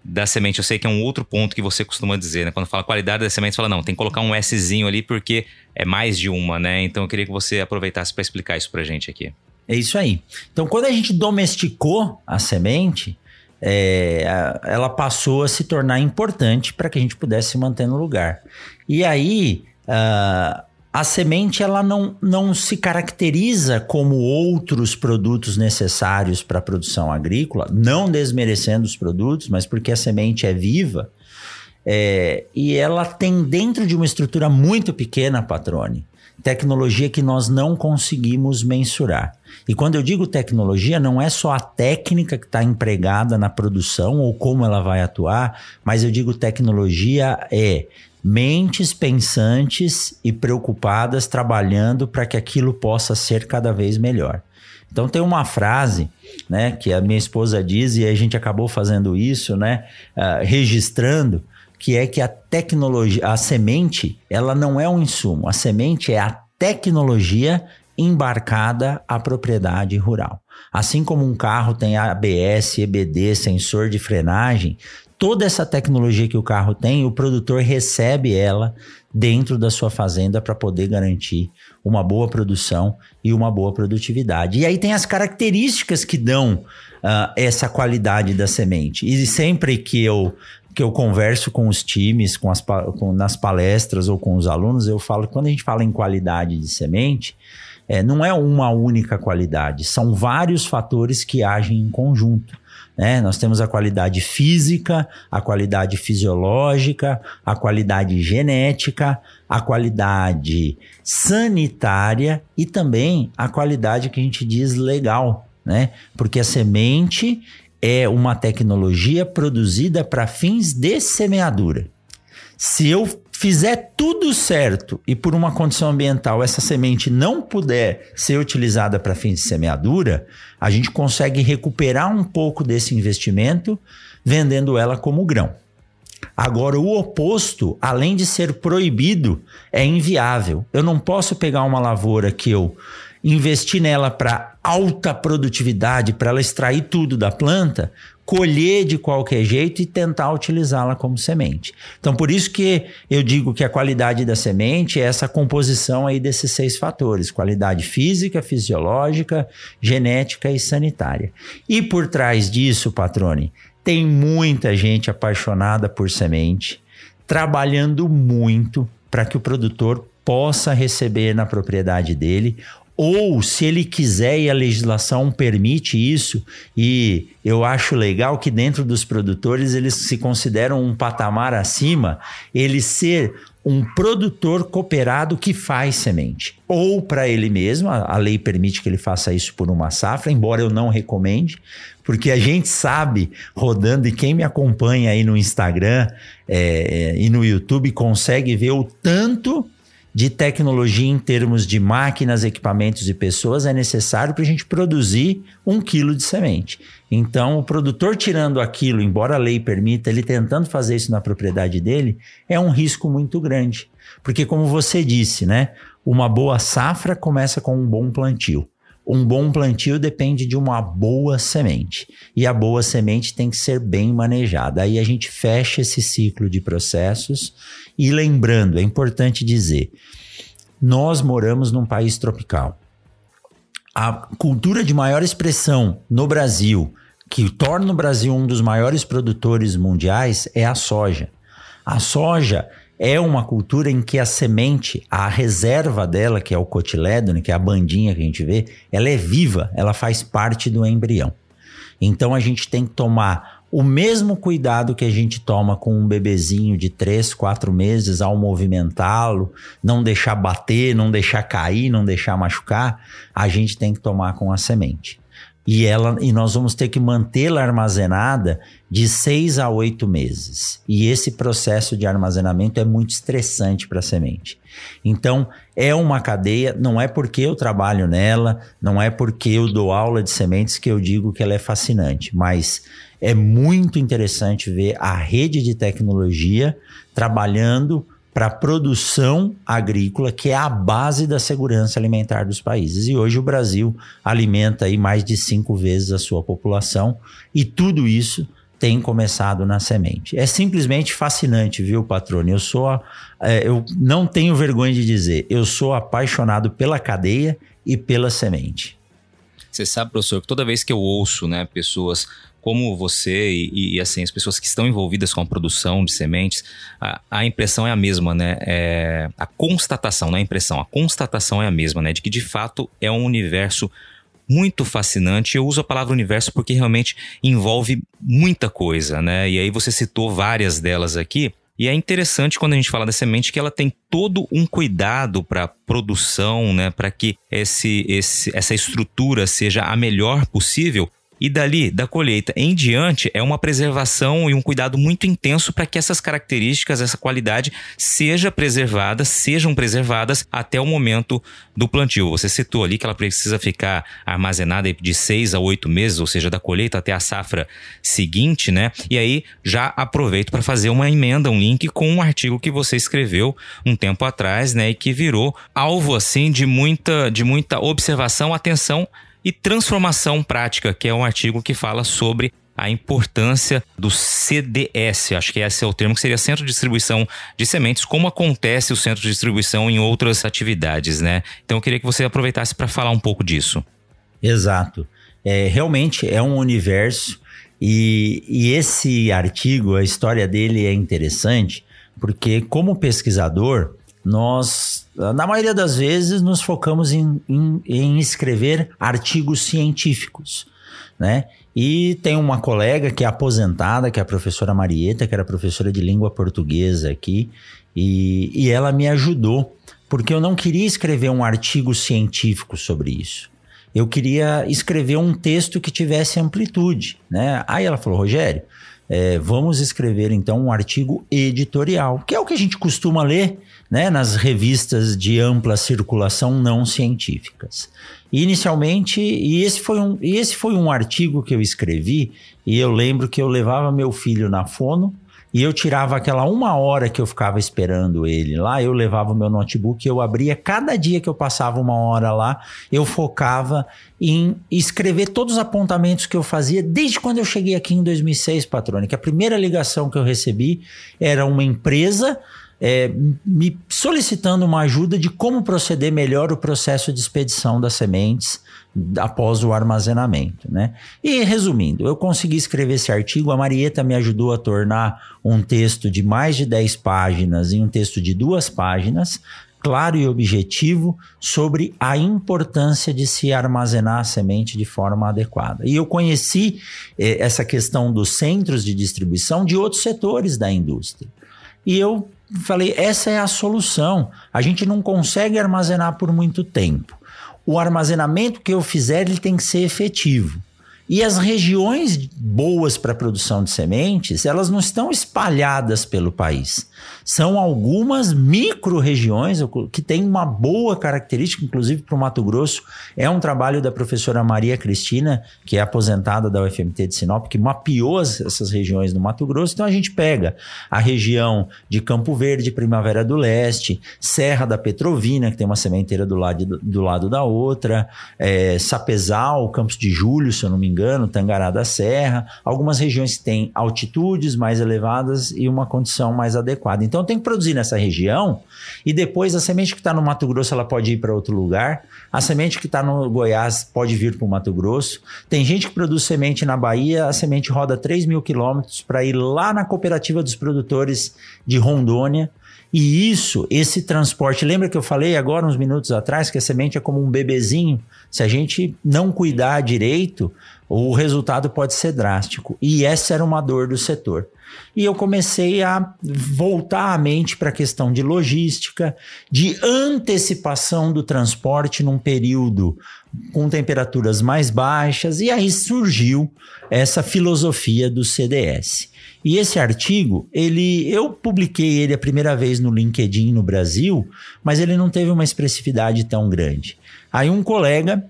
da semente. Eu sei que é um outro ponto que você costuma dizer, né? Quando fala qualidade da semente, você fala, não, tem que colocar um Szinho ali porque é mais de uma, né? Então eu queria que você aproveitasse para explicar isso pra gente aqui. É isso aí. Então, quando a gente domesticou a semente, é, ela passou a se tornar importante para que a gente pudesse se manter no lugar. E aí, uh, a semente ela não, não se caracteriza como outros produtos necessários para a produção agrícola, não desmerecendo os produtos, mas porque a semente é viva. É, e ela tem dentro de uma estrutura muito pequena, Patrone, tecnologia que nós não conseguimos mensurar. E quando eu digo tecnologia, não é só a técnica que está empregada na produção ou como ela vai atuar, mas eu digo tecnologia é mentes pensantes e preocupadas trabalhando para que aquilo possa ser cada vez melhor. Então tem uma frase, né, que a minha esposa diz e a gente acabou fazendo isso, né, uh, registrando, que é que a tecnologia, a semente, ela não é um insumo, a semente é a tecnologia embarcada à propriedade rural. Assim como um carro tem ABS, EBD, sensor de frenagem, toda essa tecnologia que o carro tem, o produtor recebe ela dentro da sua fazenda para poder garantir uma boa produção e uma boa produtividade. E aí tem as características que dão uh, essa qualidade da semente. E sempre que eu que eu converso com os times, com as, com, nas palestras ou com os alunos, eu falo que quando a gente fala em qualidade de semente, é, não é uma única qualidade, são vários fatores que agem em conjunto. Né? Nós temos a qualidade física, a qualidade fisiológica, a qualidade genética, a qualidade sanitária e também a qualidade que a gente diz legal, né? Porque a semente é uma tecnologia produzida para fins de semeadura. Se eu fizer tudo certo e por uma condição ambiental essa semente não puder ser utilizada para fins de semeadura, a gente consegue recuperar um pouco desse investimento vendendo ela como grão. Agora, o oposto, além de ser proibido, é inviável. Eu não posso pegar uma lavoura que eu investi nela para alta produtividade, para ela extrair tudo da planta, colher de qualquer jeito e tentar utilizá-la como semente. Então, por isso que eu digo que a qualidade da semente é essa composição aí desses seis fatores: qualidade física, fisiológica, genética e sanitária. E por trás disso, patrone, tem muita gente apaixonada por semente, trabalhando muito para que o produtor possa receber na propriedade dele ou se ele quiser e a legislação permite isso, e eu acho legal que dentro dos produtores eles se consideram um patamar acima, ele ser um produtor cooperado que faz semente. Ou para ele mesmo, a, lei permite que ele faça isso por uma safra, embora eu não recomende, porque a gente sabe, rodando, e quem me acompanha aí no Instagram é, é, e no YouTube consegue ver o tanto de tecnologia em termos de máquinas, equipamentos e pessoas é necessário para a gente produzir um quilo de semente. Então, o produtor tirando aquilo, embora a lei permita, ele tentando fazer isso na propriedade dele, é um risco muito grande. Porque, como você disse, né? Uma boa safra começa com um bom plantio. Um bom plantio depende de uma boa semente. E a boa semente tem que ser bem manejada. Aí a gente fecha esse ciclo de processos. E lembrando, é importante dizer: nós moramos num país tropical. A cultura de maior expressão no Brasil, que torna o Brasil um dos maiores produtores mundiais, é a soja. A soja é uma cultura em que a semente, a reserva dela, que é o cotilédone, que é a bandinha que a gente vê, ela é viva, ela faz parte do embrião. Então a gente tem que tomar o mesmo cuidado que a gente toma com um bebezinho de 3, 4 meses ao movimentá-lo, não deixar bater, não deixar cair, não deixar machucar, a gente tem que tomar com a semente e ela e nós vamos ter que mantê-la armazenada de seis a oito meses. E esse processo de armazenamento é muito estressante para a semente. Então, é uma cadeia, não é porque eu trabalho nela, não é porque eu dou aula de sementes que eu digo que ela é fascinante, mas é muito interessante ver a rede de tecnologia trabalhando para a produção agrícola, que é a base da segurança alimentar dos países. E hoje o Brasil alimenta aí mais de cinco vezes a sua população, e tudo isso tem começado na semente. É simplesmente fascinante, viu, patrônio? Eu sou, é, eu não tenho vergonha de dizer, eu sou apaixonado pela cadeia e pela semente. Você sabe, professor, que toda vez que eu ouço, né, pessoas como você e, e, assim as pessoas que estão envolvidas com a produção de sementes, a, a impressão é a mesma, né? É, a constatação, não é a impressão, a constatação é a mesma, né? De que de fato é um universo muito fascinante. Eu uso a palavra universo porque realmente envolve muita coisa, né? E aí você citou várias delas aqui. E é interessante quando a gente fala da semente que ela tem todo um cuidado para produção, né, para que esse, esse, essa estrutura seja a melhor possível. E dali, da colheita em diante, é uma preservação e um cuidado muito intenso para que essas características, essa qualidade seja preservada, sejam preservadas até o momento do plantio. Você citou ali que ela precisa ficar armazenada de seis a oito meses, ou seja, da colheita até a safra seguinte, né? E aí já aproveito para fazer uma emenda, um link com um artigo que você escreveu um tempo atrás, né? E que virou alvo assim de muita, de muita observação, atenção e transformação prática, que é um artigo que fala sobre a importância do CDS, acho que esse é o termo, que seria Centro de Distribuição de Sementes, como acontece o centro de distribuição em outras atividades, né? Então eu queria que você aproveitasse para falar um pouco disso. Exato. É, realmente é um universo e, e esse artigo, a história dele é interessante, porque como pesquisador, nós, na maioria das vezes, nos focamos em, em, em escrever artigos científicos, né? E tem uma colega que é aposentada, que é a professora Marieta, que era professora de língua portuguesa aqui, e, e ela me ajudou, porque eu não queria escrever um artigo científico sobre isso. Eu queria escrever um texto que tivesse amplitude, né? Aí ela falou, Rogério, é, vamos escrever então um artigo editorial, que é o que a gente costuma ler né, nas revistas de ampla circulação não científicas. E inicialmente, e esse, foi um, e esse foi um artigo que eu escrevi, e eu lembro que eu levava meu filho na fono, e eu tirava aquela uma hora que eu ficava esperando ele lá, eu levava o meu notebook, eu abria, cada dia que eu passava uma hora lá, eu focava em escrever todos os apontamentos que eu fazia desde quando eu cheguei aqui em 2006, patrônica. a primeira ligação que eu recebi era uma empresa é, me solicitando uma ajuda de como proceder melhor o processo de expedição das sementes após o armazenamento, né? E resumindo, eu consegui escrever esse artigo, a Marieta me ajudou a tornar um texto de mais de 10 páginas em um texto de duas páginas, claro e objetivo sobre a importância de se armazenar a semente de forma adequada. E eu conheci eh, essa questão dos centros de distribuição de outros setores da indústria. E eu falei, essa é a solução. A gente não consegue armazenar por muito tempo. O armazenamento que eu fizer, ele tem que ser efetivo. E as regiões boas para produção de sementes, elas não estão espalhadas pelo país. São algumas micro-regiões que têm uma boa característica, inclusive para o Mato Grosso. É um trabalho da professora Maria Cristina, que é aposentada da UFMT de Sinop, que mapeou essas regiões no Mato Grosso. Então a gente pega a região de Campo Verde, Primavera do Leste, Serra da Petrovina, que tem uma sementeira do lado, do lado da outra, é, Sapezal, Campos de Julho, se eu não me engano, Tangará da Serra, algumas regiões que têm altitudes mais elevadas e uma condição mais adequada. Então tem que produzir nessa região e depois a semente que está no Mato Grosso ela pode ir para outro lugar, a semente que está no Goiás pode vir para o Mato Grosso. Tem gente que produz semente na Bahia, a semente roda 3 mil quilômetros para ir lá na cooperativa dos produtores de Rondônia e isso, esse transporte, lembra que eu falei agora uns minutos atrás que a semente é como um bebezinho? Se a gente não cuidar direito, o resultado pode ser drástico. E essa era uma dor do setor. E eu comecei a voltar a mente para a questão de logística, de antecipação do transporte num período com temperaturas mais baixas, e aí surgiu essa filosofia do CDS. E esse artigo, ele, eu publiquei ele a primeira vez no LinkedIn no Brasil, mas ele não teve uma expressividade tão grande. Aí um colega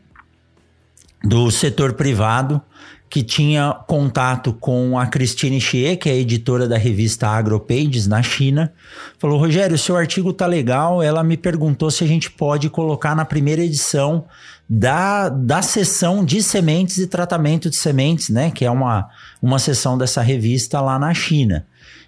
do setor privado que tinha contato com a Christine Xie, que é editora da revista AgroPages na China, falou: Rogério, seu artigo tá legal. Ela me perguntou se a gente pode colocar na primeira edição da, da sessão de sementes e tratamento de sementes, né? Que é uma, uma sessão dessa revista lá na China.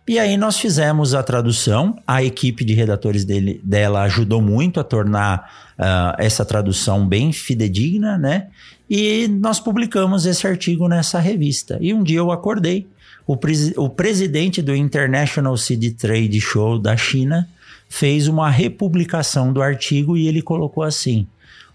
E aí nós fizemos a tradução, a equipe de redatores dele, dela ajudou muito a tornar uh, essa tradução bem fidedigna, né? E nós publicamos esse artigo nessa revista. E um dia eu acordei, o, pres o presidente do International Seed Trade Show da China fez uma republicação do artigo e ele colocou assim: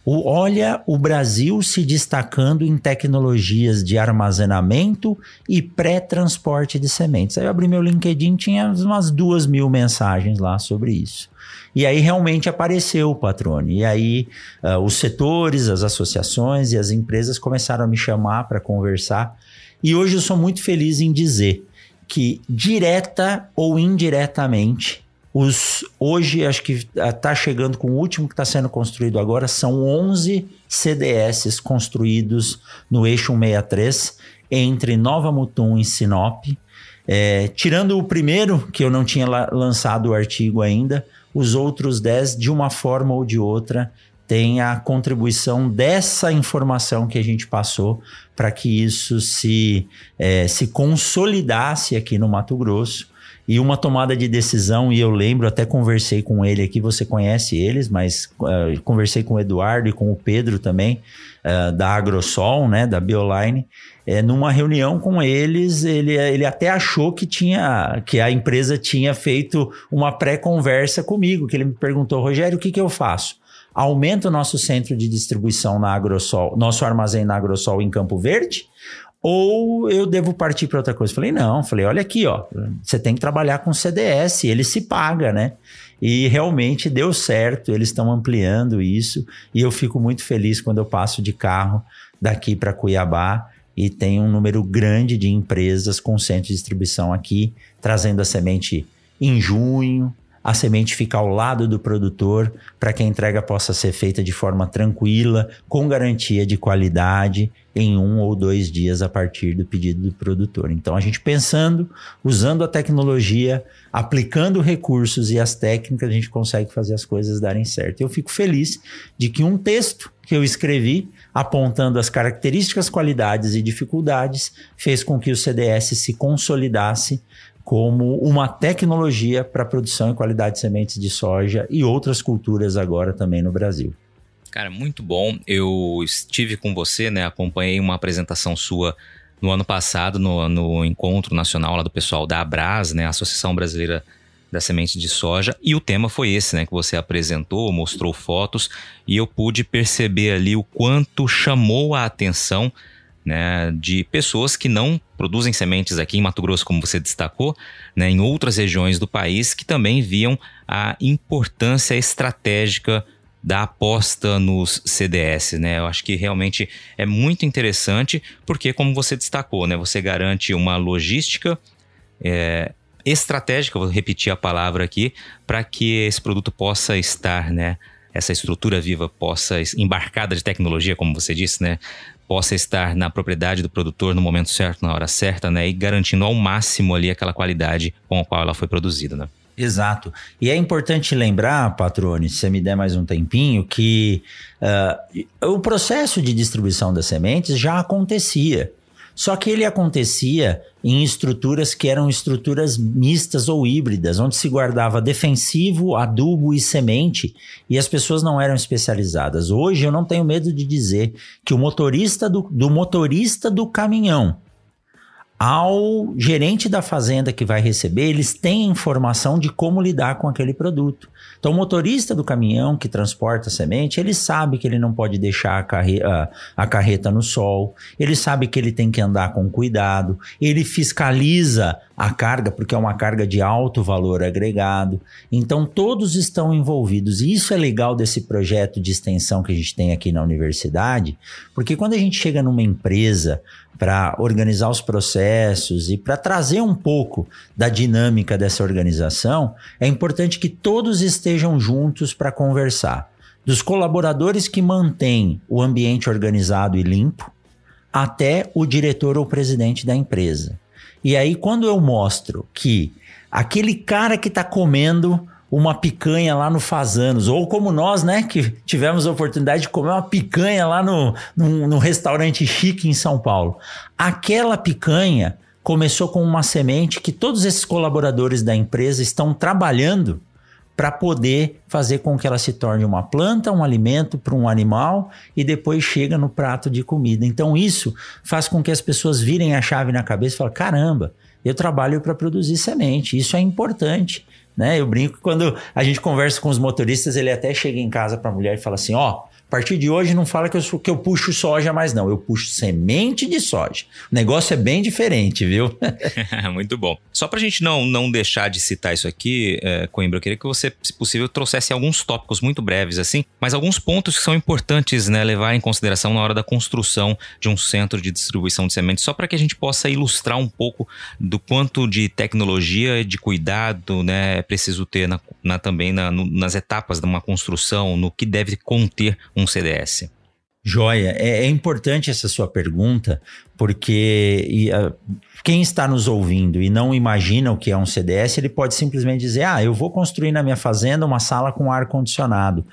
o, olha o Brasil se destacando em tecnologias de armazenamento e pré-transporte de sementes. Aí eu abri meu LinkedIn, tinha umas duas mil mensagens lá sobre isso. E aí realmente apareceu o Patrone. E aí uh, os setores, as associações e as empresas começaram a me chamar para conversar. E hoje eu sou muito feliz em dizer que, direta ou indiretamente, os, hoje, acho que está chegando com o último que está sendo construído agora, são 11 CDS construídos no eixo 163, entre Nova Mutum e Sinop. É, tirando o primeiro, que eu não tinha lançado o artigo ainda, os outros 10, de uma forma ou de outra, têm a contribuição dessa informação que a gente passou para que isso se, é, se consolidasse aqui no Mato Grosso. E uma tomada de decisão, e eu lembro, até conversei com ele aqui, você conhece eles, mas uh, conversei com o Eduardo e com o Pedro também, uh, da Agrosol, né, da Bioline, é, numa reunião com eles, ele, ele até achou que tinha que a empresa tinha feito uma pré-conversa comigo, que ele me perguntou, Rogério, o que, que eu faço? Aumenta o nosso centro de distribuição na Agrosol, nosso armazém na Agrosol em Campo Verde, ou eu devo partir para outra coisa? Falei, não, falei, olha aqui, ó, você tem que trabalhar com CDS, ele se paga, né? E realmente deu certo, eles estão ampliando isso, e eu fico muito feliz quando eu passo de carro daqui para Cuiabá e tem um número grande de empresas com centro de distribuição aqui, trazendo a semente em junho, a semente fica ao lado do produtor para que a entrega possa ser feita de forma tranquila, com garantia de qualidade em um ou dois dias a partir do pedido do produtor. Então, a gente pensando, usando a tecnologia, aplicando recursos e as técnicas, a gente consegue fazer as coisas darem certo. Eu fico feliz de que um texto que eu escrevi, apontando as características, qualidades e dificuldades, fez com que o CDS se consolidasse como uma tecnologia para produção e qualidade de sementes de soja e outras culturas agora também no Brasil. Cara, muito bom. Eu estive com você, né? Acompanhei uma apresentação sua no ano passado no, no encontro nacional lá do pessoal da Abras, né? Associação Brasileira da Semente de Soja. E o tema foi esse, né? Que você apresentou, mostrou fotos e eu pude perceber ali o quanto chamou a atenção né, de pessoas que não produzem sementes aqui em Mato Grosso, como você destacou, né, em outras regiões do país, que também viam a importância estratégica da aposta nos CDS, né? Eu acho que realmente é muito interessante, porque como você destacou, né? Você garante uma logística é, estratégica, vou repetir a palavra aqui, para que esse produto possa estar, né? Essa estrutura viva possa, embarcada de tecnologia, como você disse, né? Possa estar na propriedade do produtor no momento certo, na hora certa, né? E garantindo ao máximo ali aquela qualidade com a qual ela foi produzida, né? Exato. E é importante lembrar, Patrone, se você me der mais um tempinho, que uh, o processo de distribuição das sementes já acontecia. Só que ele acontecia em estruturas que eram estruturas mistas ou híbridas, onde se guardava defensivo, adubo e semente, e as pessoas não eram especializadas. Hoje eu não tenho medo de dizer que o motorista do, do motorista do caminhão ao gerente da fazenda que vai receber, eles têm informação de como lidar com aquele produto. Então, o motorista do caminhão que transporta a semente, ele sabe que ele não pode deixar a, carre a, a carreta no sol, ele sabe que ele tem que andar com cuidado, ele fiscaliza a carga, porque é uma carga de alto valor agregado. Então, todos estão envolvidos. E isso é legal desse projeto de extensão que a gente tem aqui na universidade, porque quando a gente chega numa empresa para organizar os processos e para trazer um pouco da dinâmica dessa organização, é importante que todos estejam juntos para conversar. Dos colaboradores que mantêm o ambiente organizado e limpo, até o diretor ou presidente da empresa. E aí, quando eu mostro que aquele cara que está comendo uma picanha lá no Fazanos, ou como nós, né, que tivemos a oportunidade de comer uma picanha lá no, no, restaurante chique em São Paulo. Aquela picanha começou com uma semente que todos esses colaboradores da empresa estão trabalhando para poder fazer com que ela se torne uma planta, um alimento para um animal e depois chega no prato de comida. Então isso faz com que as pessoas virem a chave na cabeça e falem: caramba, eu trabalho para produzir semente, isso é importante. Né? Eu brinco quando a gente conversa com os motoristas, ele até chega em casa para a mulher e fala assim: ó, oh, partir de hoje não fala que eu, que eu puxo soja mais, não. Eu puxo semente de soja. O negócio é bem diferente, viu? Muito bom. Só para a gente não, não deixar de citar isso aqui, é, Coimbra, eu queria que você, se possível, trouxesse alguns tópicos muito breves, assim, mas alguns pontos que são importantes né, levar em consideração na hora da construção de um centro de distribuição de sementes, só para que a gente possa ilustrar um pouco do quanto de tecnologia, de cuidado né, é preciso ter na, na também na, no, nas etapas de uma construção, no que deve conter um CDS? Joia, é, é, importante essa sua pergunta, porque e, uh, quem está nos ouvindo e não imagina o que é um CDS, ele pode simplesmente dizer: Ah, eu vou construir na minha fazenda uma sala com ar condicionado.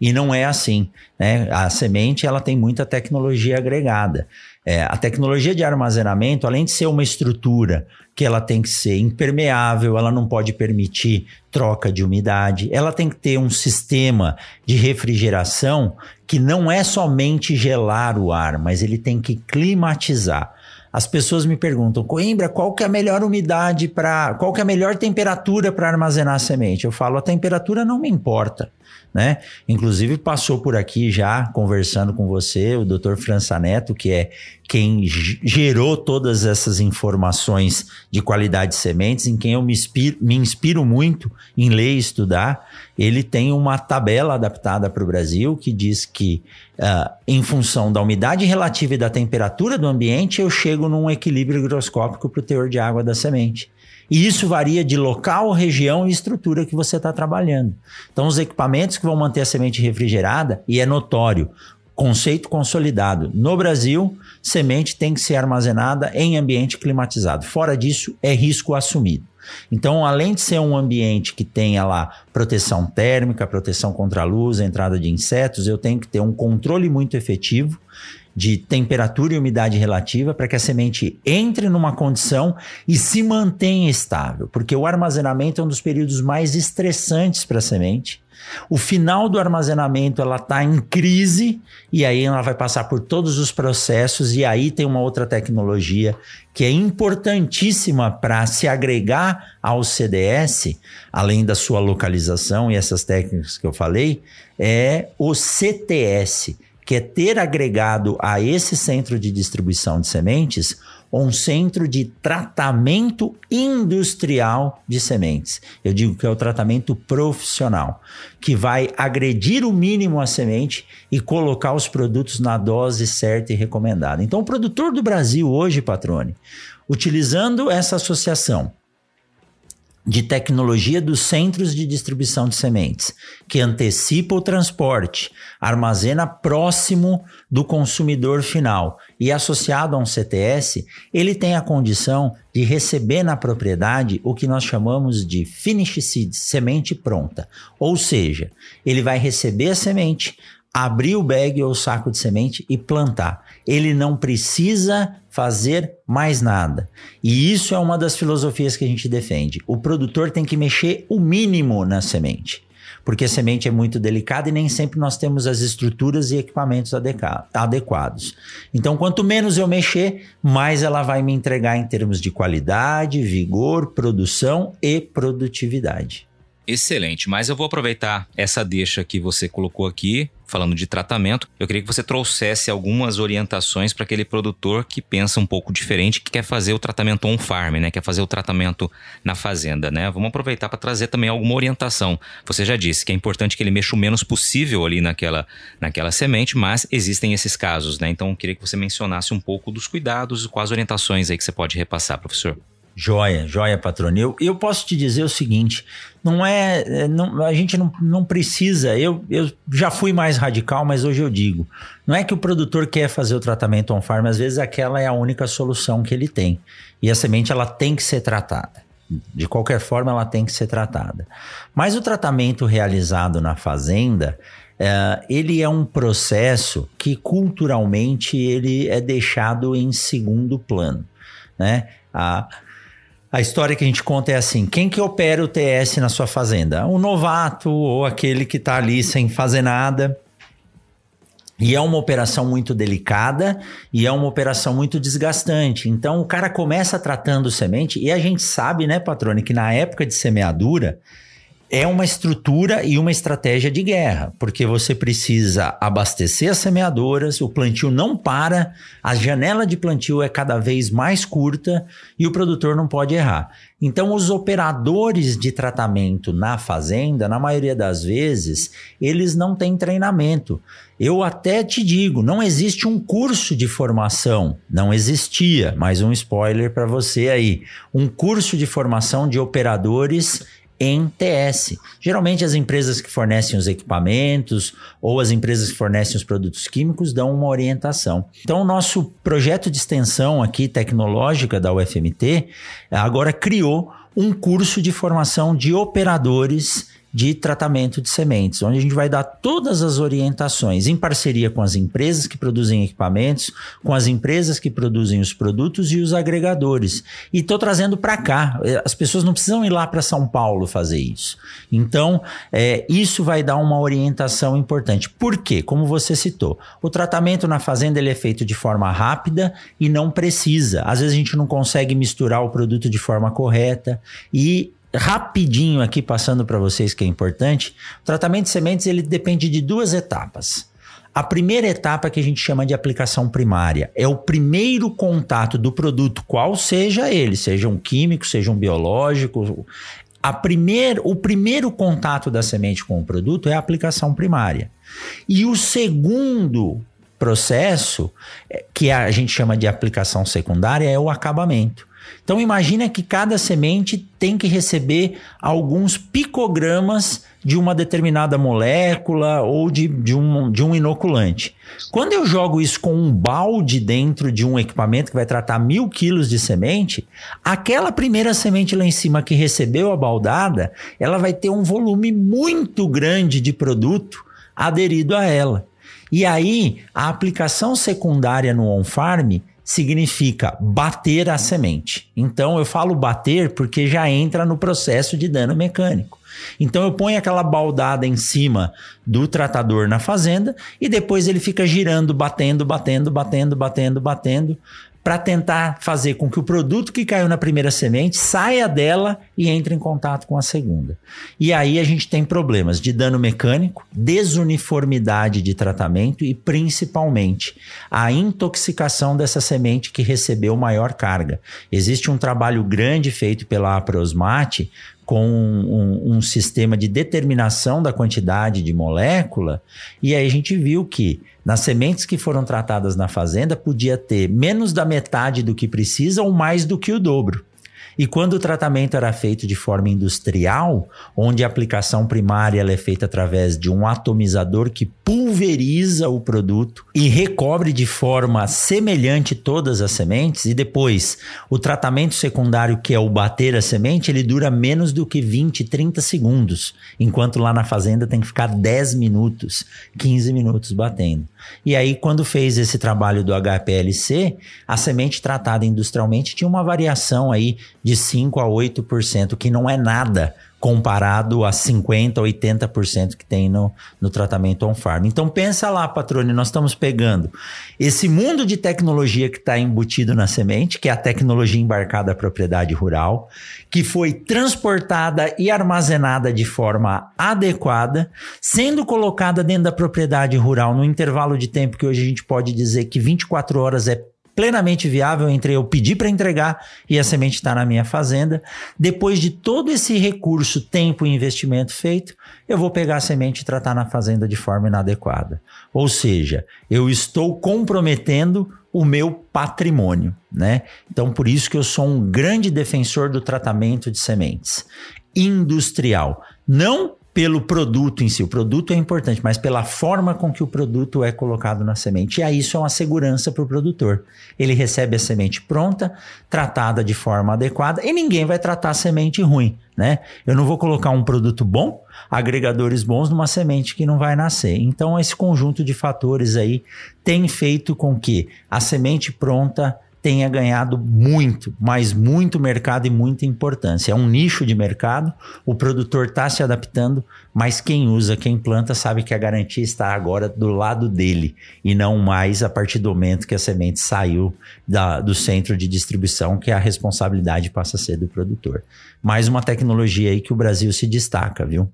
E não é assim. Né? A semente ela tem muita tecnologia agregada. É, a tecnologia de armazenamento, além de ser uma estrutura que ela tem que ser impermeável, ela não pode permitir troca de umidade, ela tem que ter um sistema de refrigeração que não é somente gelar o ar, mas ele tem que climatizar. As pessoas me perguntam, Coimbra, qual que é a melhor umidade para, qual que é a melhor temperatura para armazenar a semente? Eu falo, a temperatura não me importa né? Inclusive passou por aqui já conversando com você o Dr. França Neto, que é quem gerou todas essas informações de qualidade de sementes, em quem eu me inspiro, me inspiro muito em ler e estudar. Ele tem uma tabela adaptada para o Brasil que diz que, uh, em função da umidade relativa e da temperatura do ambiente, eu chego num equilíbrio higroscópico para o teor de água da semente. E isso varia de local, região e estrutura que você está trabalhando. Então, os equipamentos que vão manter a semente refrigerada, e é notório, conceito consolidado. No Brasil, semente tem que ser armazenada em ambiente climatizado. Fora disso, é risco assumido. Então, além de ser um ambiente que tenha lá proteção térmica, proteção contra a luz, entrada de insetos, eu tenho que ter um controle muito efetivo de temperatura e umidade relativa para que a semente entre numa condição e se mantenha estável, porque o armazenamento é um dos períodos mais estressantes para a semente. O final do armazenamento ela está em crise e aí ela vai passar por todos os processos e aí tem uma outra tecnologia que é importantíssima para se agregar ao CDS, além da sua localização e essas técnicas que eu falei, é o CTS, que é ter agregado a esse centro de distribuição de sementes um centro de tratamento industrial de sementes. Eu digo que é o tratamento profissional, que vai agredir o mínimo a semente e colocar os produtos na dose certa e recomendada. Então, o produtor do Brasil hoje, Patrone, utilizando essa associação, de tecnologia dos centros de distribuição de sementes, que antecipa o transporte, armazena próximo do consumidor final e associado a um CTS, ele tem a condição de receber na propriedade o que nós chamamos de finish seed, semente pronta. Ou seja, ele vai receber a semente, abrir o bag ou saco de semente e plantar. Ele não precisa fazer mais nada. E isso é uma das filosofias que a gente defende. O produtor tem que mexer o mínimo na semente. Porque a semente é muito delicada e nem sempre nós temos as estruturas e equipamentos adequados. Então, quanto menos eu mexer, mais ela vai me entregar em termos de qualidade, vigor, produção e produtividade. Excelente, mas eu vou aproveitar essa deixa que você colocou aqui, falando de tratamento. Eu queria que você trouxesse algumas orientações para aquele produtor que pensa um pouco diferente, que quer fazer o tratamento on farm, né? Quer fazer o tratamento na fazenda, né? Vamos aproveitar para trazer também alguma orientação. Você já disse que é importante que ele mexa o menos possível ali naquela, naquela semente, mas existem esses casos, né? Então eu queria que você mencionasse um pouco dos cuidados e quais orientações aí que você pode repassar, professor. Joia, joia, patrônio. Eu, eu posso te dizer o seguinte: não é. é não, a gente não, não precisa. Eu, eu já fui mais radical, mas hoje eu digo: não é que o produtor quer fazer o tratamento on-farm, às vezes aquela é a única solução que ele tem. E a semente ela tem que ser tratada. De qualquer forma, ela tem que ser tratada. Mas o tratamento realizado na fazenda, é, ele é um processo que culturalmente ele é deixado em segundo plano, né? A, a história que a gente conta é assim: quem que opera o TS na sua fazenda? Um novato ou aquele que está ali sem fazer nada. E é uma operação muito delicada e é uma operação muito desgastante. Então o cara começa tratando semente e a gente sabe, né, patrone, que na época de semeadura é uma estrutura e uma estratégia de guerra, porque você precisa abastecer as semeadoras, o plantio não para, a janela de plantio é cada vez mais curta e o produtor não pode errar. Então, os operadores de tratamento na fazenda, na maioria das vezes, eles não têm treinamento. Eu até te digo, não existe um curso de formação, não existia, mais um spoiler para você aí, um curso de formação de operadores em TS. Geralmente as empresas que fornecem os equipamentos ou as empresas que fornecem os produtos químicos dão uma orientação. Então o nosso projeto de extensão aqui tecnológica da UFMT agora criou um curso de formação de operadores de tratamento de sementes, onde a gente vai dar todas as orientações em parceria com as empresas que produzem equipamentos, com as empresas que produzem os produtos e os agregadores. E estou trazendo para cá. As pessoas não precisam ir lá para São Paulo fazer isso. Então, é, isso vai dar uma orientação importante. Por quê? Como você citou, o tratamento na fazenda ele é feito de forma rápida e não precisa. Às vezes a gente não consegue misturar o produto de forma correta e rapidinho aqui passando para vocês que é importante. O tratamento de sementes ele depende de duas etapas. A primeira etapa que a gente chama de aplicação primária é o primeiro contato do produto, qual seja ele, seja um químico, seja um biológico. A primeir, o primeiro contato da semente com o produto é a aplicação primária. E o segundo processo, é, que a gente chama de aplicação secundária, é o acabamento. Então imagina que cada semente tem que receber alguns picogramas de uma determinada molécula ou de, de, um, de um inoculante. Quando eu jogo isso com um balde dentro de um equipamento que vai tratar mil quilos de semente, aquela primeira semente lá em cima que recebeu a baldada, ela vai ter um volume muito grande de produto aderido a ela. E aí, a aplicação secundária no on-farm significa bater a semente. Então eu falo bater porque já entra no processo de dano mecânico. Então eu ponho aquela baldada em cima do tratador na fazenda e depois ele fica girando, batendo, batendo, batendo, batendo, batendo para tentar fazer com que o produto que caiu na primeira semente saia dela e entre em contato com a segunda. E aí a gente tem problemas de dano mecânico, desuniformidade de tratamento e principalmente a intoxicação dessa semente que recebeu maior carga. Existe um trabalho grande feito pela Aprosmate com um, um, sistema de determinação da quantidade de molécula, e aí a gente viu que nas sementes que foram tratadas na fazenda podia ter menos da metade do que precisa ou mais do que o dobro. E quando o tratamento era feito de forma industrial, onde a aplicação primária é feita através de um atomizador que pulveriza o produto e recobre de forma semelhante todas as sementes, e depois o tratamento secundário, que é o bater a semente, ele dura menos do que 20, 30 segundos, enquanto lá na fazenda tem que ficar 10 minutos, 15 minutos batendo. E aí, quando fez esse trabalho do HPLC, a semente tratada industrialmente tinha uma variação aí de 5 a 8%, que não é nada comparado a 50%, 80% que tem no, no tratamento on-farm. Então pensa lá, patrone, nós estamos pegando esse mundo de tecnologia que está embutido na semente, que é a tecnologia embarcada à propriedade rural, que foi transportada e armazenada de forma adequada, sendo colocada dentro da propriedade rural no intervalo de tempo que hoje a gente pode dizer que 24 horas é plenamente viável entre eu pedir para entregar e a semente estar tá na minha fazenda. Depois de todo esse recurso, tempo e investimento feito, eu vou pegar a semente e tratar na fazenda de forma inadequada. Ou seja, eu estou comprometendo o meu patrimônio, né? Então, por isso que eu sou um grande defensor do tratamento de sementes industrial. Não pelo produto em si. O produto é importante, mas pela forma com que o produto é colocado na semente. E aí isso é uma segurança para o produtor. Ele recebe a semente pronta, tratada de forma adequada, e ninguém vai tratar a semente ruim, né? Eu não vou colocar um produto bom, agregadores bons numa semente que não vai nascer. Então esse conjunto de fatores aí tem feito com que a semente pronta tenha ganhado muito, mas muito mercado e muita importância. É um nicho de mercado, o produtor está se adaptando, mas quem usa, quem planta, sabe que a garantia está agora do lado dele e não mais a partir do momento que a semente saiu da, do centro de distribuição, que a responsabilidade passa a ser do produtor. Mais uma tecnologia aí que o Brasil se destaca, viu?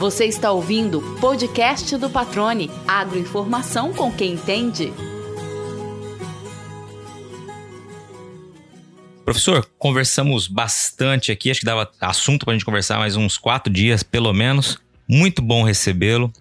Você está ouvindo podcast do Patrone. Agroinformação com quem entende. Professor, conversamos bastante aqui, acho que dava assunto para a gente conversar mais uns quatro dias, pelo menos. Muito bom recebê-lo.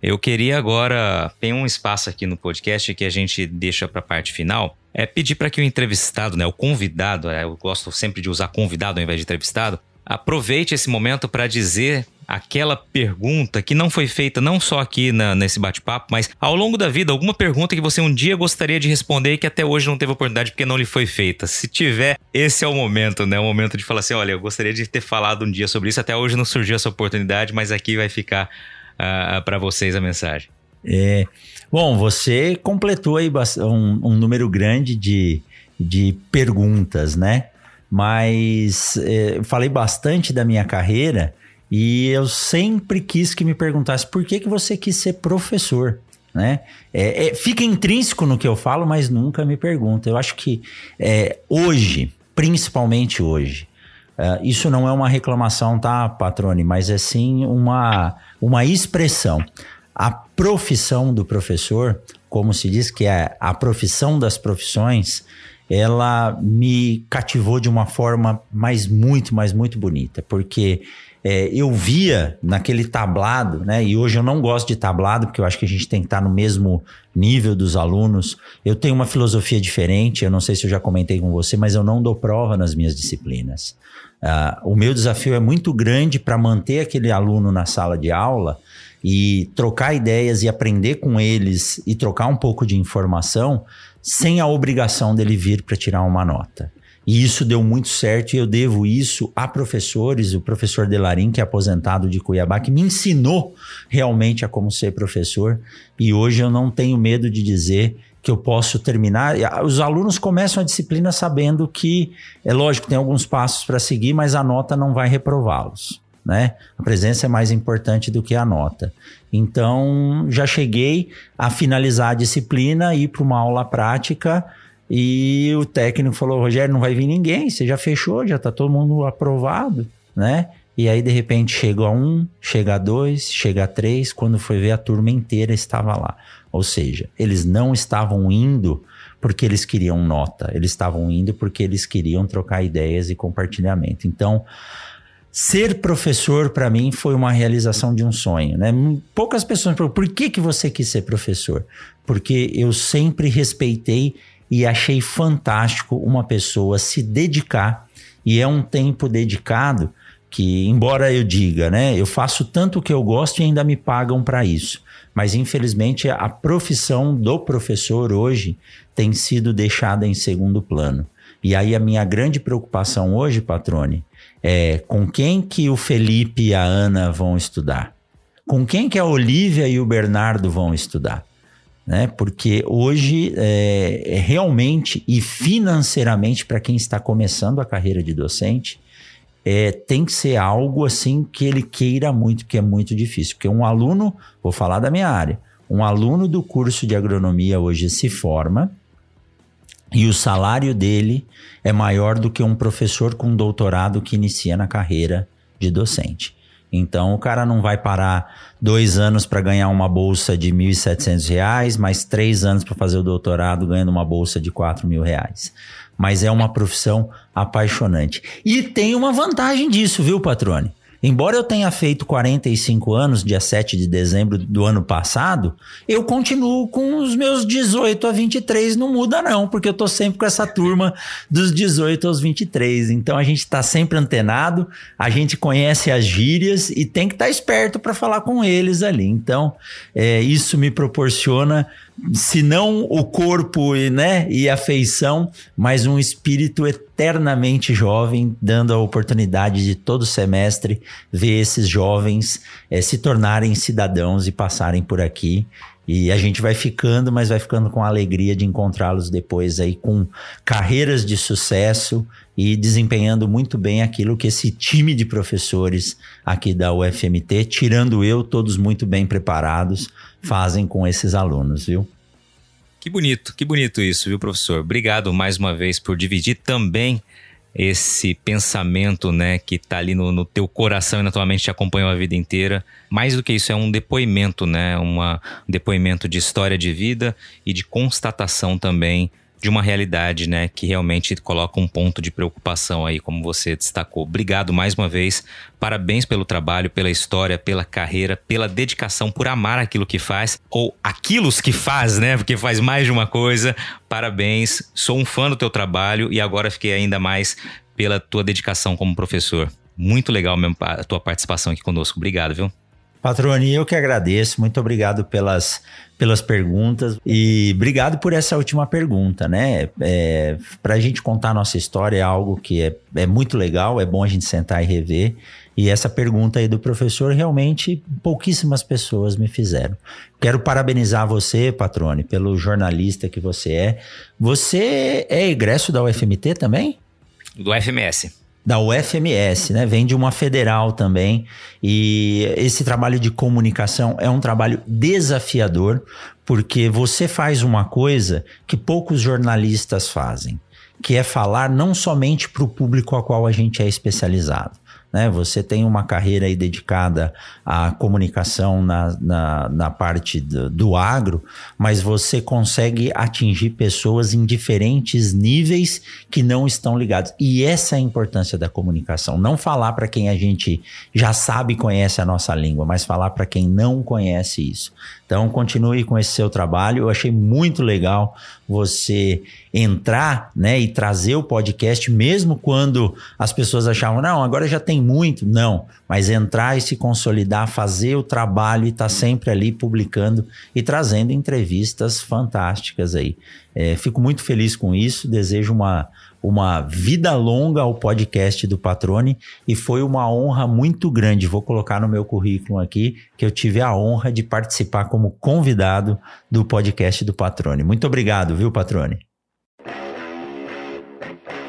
Eu queria agora, tem um espaço aqui no podcast que a gente deixa para a parte final, é pedir para que o entrevistado, né, o convidado, é, eu gosto sempre de usar convidado ao invés de entrevistado, aproveite esse momento para dizer aquela pergunta que não foi feita não só aqui na, nesse bate-papo, mas ao longo da vida, alguma pergunta que você um dia gostaria de responder e que até hoje não teve oportunidade porque não lhe foi feita. Se tiver, esse é o momento, né? O momento de falar assim: olha, eu gostaria de ter falado um dia sobre isso, até hoje não surgiu essa oportunidade, mas aqui vai ficar uh, ah, para vocês a mensagem. É. Bom, você completou aí um, um número grande de, de perguntas, né? Mas é, falei bastante da minha carreira e eu sempre quis que me perguntasse por que, que você quis ser professor. Né? É, é, fica intrínseco no que eu falo, mas nunca me pergunta. Eu acho que é, hoje, principalmente hoje, uh, isso não é uma reclamação, tá, patrone? Mas é sim uma, uma expressão. A profissão do professor, como se diz que é a profissão das profissões, ela me cativou de uma forma mais muito, mais muito bonita, porque é, eu via naquele tablado, né? E hoje eu não gosto de tablado, porque eu acho que a gente tem que estar no mesmo nível dos alunos. Eu tenho uma filosofia diferente, eu não sei se eu já comentei com você, mas eu não dou prova nas minhas disciplinas. Uh, o meu desafio é muito grande para manter aquele aluno na sala de aula e trocar ideias e aprender com eles e trocar um pouco de informação sem a obrigação dele vir para tirar uma nota. E isso deu muito certo e eu devo isso a professores, o professor Delarim, que é aposentado de Cuiabá, que me ensinou realmente a como ser professor. E hoje eu não tenho medo de dizer que eu posso terminar. Os alunos começam a disciplina sabendo que, é lógico, tem alguns passos para seguir, mas a nota não vai reprová-los. né? A presença é mais importante do que a nota. Então, já cheguei a finalizar a disciplina, ir para uma aula prática e o técnico falou: Rogério, não vai vir ninguém, você já fechou, já está todo mundo aprovado, né? E aí, de repente, chega um, chega dois, chega três. Quando foi ver, a turma inteira estava lá. Ou seja, eles não estavam indo porque eles queriam nota, eles estavam indo porque eles queriam trocar ideias e compartilhamento. Então, ser professor para mim foi uma realização de um sonho, né? Poucas pessoas perguntam, por que que você quis ser professor? Porque eu sempre respeitei e achei fantástico uma pessoa se dedicar e é um tempo dedicado que, embora eu diga, né, eu faço tanto que eu gosto e ainda me pagam para isso. Mas infelizmente a profissão do professor hoje tem sido deixada em segundo plano. E aí a minha grande preocupação hoje, patrone, é com quem que o Felipe e a Ana vão estudar? Com quem que a Olivia e o Bernardo vão estudar? Né? Porque hoje, é, é realmente e financeiramente, para quem está começando a carreira de docente, é, tem que ser algo assim que ele queira muito, que é muito difícil. Porque um aluno, vou falar da minha área, um aluno do curso de agronomia hoje se forma e o salário dele é maior do que um professor com doutorado que inicia na carreira de docente. Então o cara não vai parar dois anos para ganhar uma bolsa de R$ 1.700, mais três anos para fazer o doutorado ganhando uma bolsa de R$ mil reais. Mas é uma profissão apaixonante. E tem uma vantagem disso, viu, patrone? Embora eu tenha feito 45 anos, dia 7 de dezembro do ano passado, eu continuo com os meus 18 a 23, não muda não, porque eu tô sempre com essa turma dos 18 aos 23. Então a gente tá sempre antenado, a gente conhece as gírias e tem que estar tá esperto para falar com eles ali. Então, é, isso me proporciona se não o corpo né, e a feição, mas um espírito eternamente jovem, dando a oportunidade de todo semestre ver esses jovens é, se tornarem cidadãos e passarem por aqui. E a gente vai ficando, mas vai ficando com a alegria de encontrá-los depois aí com carreiras de sucesso e desempenhando muito bem aquilo que esse time de professores aqui da UFMT, tirando eu, todos muito bem preparados, fazem com esses alunos, viu? Que bonito, que bonito isso, viu, professor? Obrigado mais uma vez por dividir também esse pensamento, né, que está ali no, no, teu coração e na tua mente te acompanhou a vida inteira. Mais do que isso, é um depoimento, né, uma, um depoimento de história de vida e de constatação também de uma realidade, né, que realmente coloca um ponto de preocupação aí, como você destacou. Obrigado mais uma vez. Parabéns pelo trabalho, pela história, pela carreira, pela dedicação, por amar aquilo que faz ou aquilo que faz, né? Porque faz mais de uma coisa. Parabéns. Sou um fã do teu trabalho e agora fiquei ainda mais pela tua dedicação como professor. Muito legal mesmo a tua participação aqui conosco. Obrigado, viu? Patroni, eu que agradeço. Muito obrigado pelas, pelas perguntas e obrigado por essa última pergunta, né? É, Para a gente contar a nossa história é algo que é, é muito legal, é bom a gente sentar e rever. E essa pergunta aí do professor, realmente pouquíssimas pessoas me fizeram. Quero parabenizar você, Patrone, pelo jornalista que você é. Você é egresso da UFMT também? Do FMS da UFMS, né? Vem de uma federal também. E esse trabalho de comunicação é um trabalho desafiador, porque você faz uma coisa que poucos jornalistas fazem, que é falar não somente para o público a qual a gente é especializado, né? Você tem uma carreira aí dedicada à comunicação na, na, na parte do, do, agro, mas você consegue atingir pessoas em diferentes níveis que não estão ligados. E essa é a importância da comunicação. Não falar para quem a gente já sabe e conhece a nossa língua, mas falar para quem não conhece isso. Então, continue com esse seu trabalho. Eu achei muito legal você entrar né, e trazer o podcast, mesmo quando as pessoas achavam, não, agora já tem muito. Não, mas entrar e se consolidar, fazer o trabalho e estar tá sempre ali publicando e trazendo entrevistas fantásticas aí. É, fico muito feliz com isso, desejo uma uma vida longa ao podcast do Patrone e foi uma honra muito grande. Vou colocar no meu currículo aqui que eu tive a honra de participar como convidado do podcast do Patrone. Muito obrigado, viu, Patrone?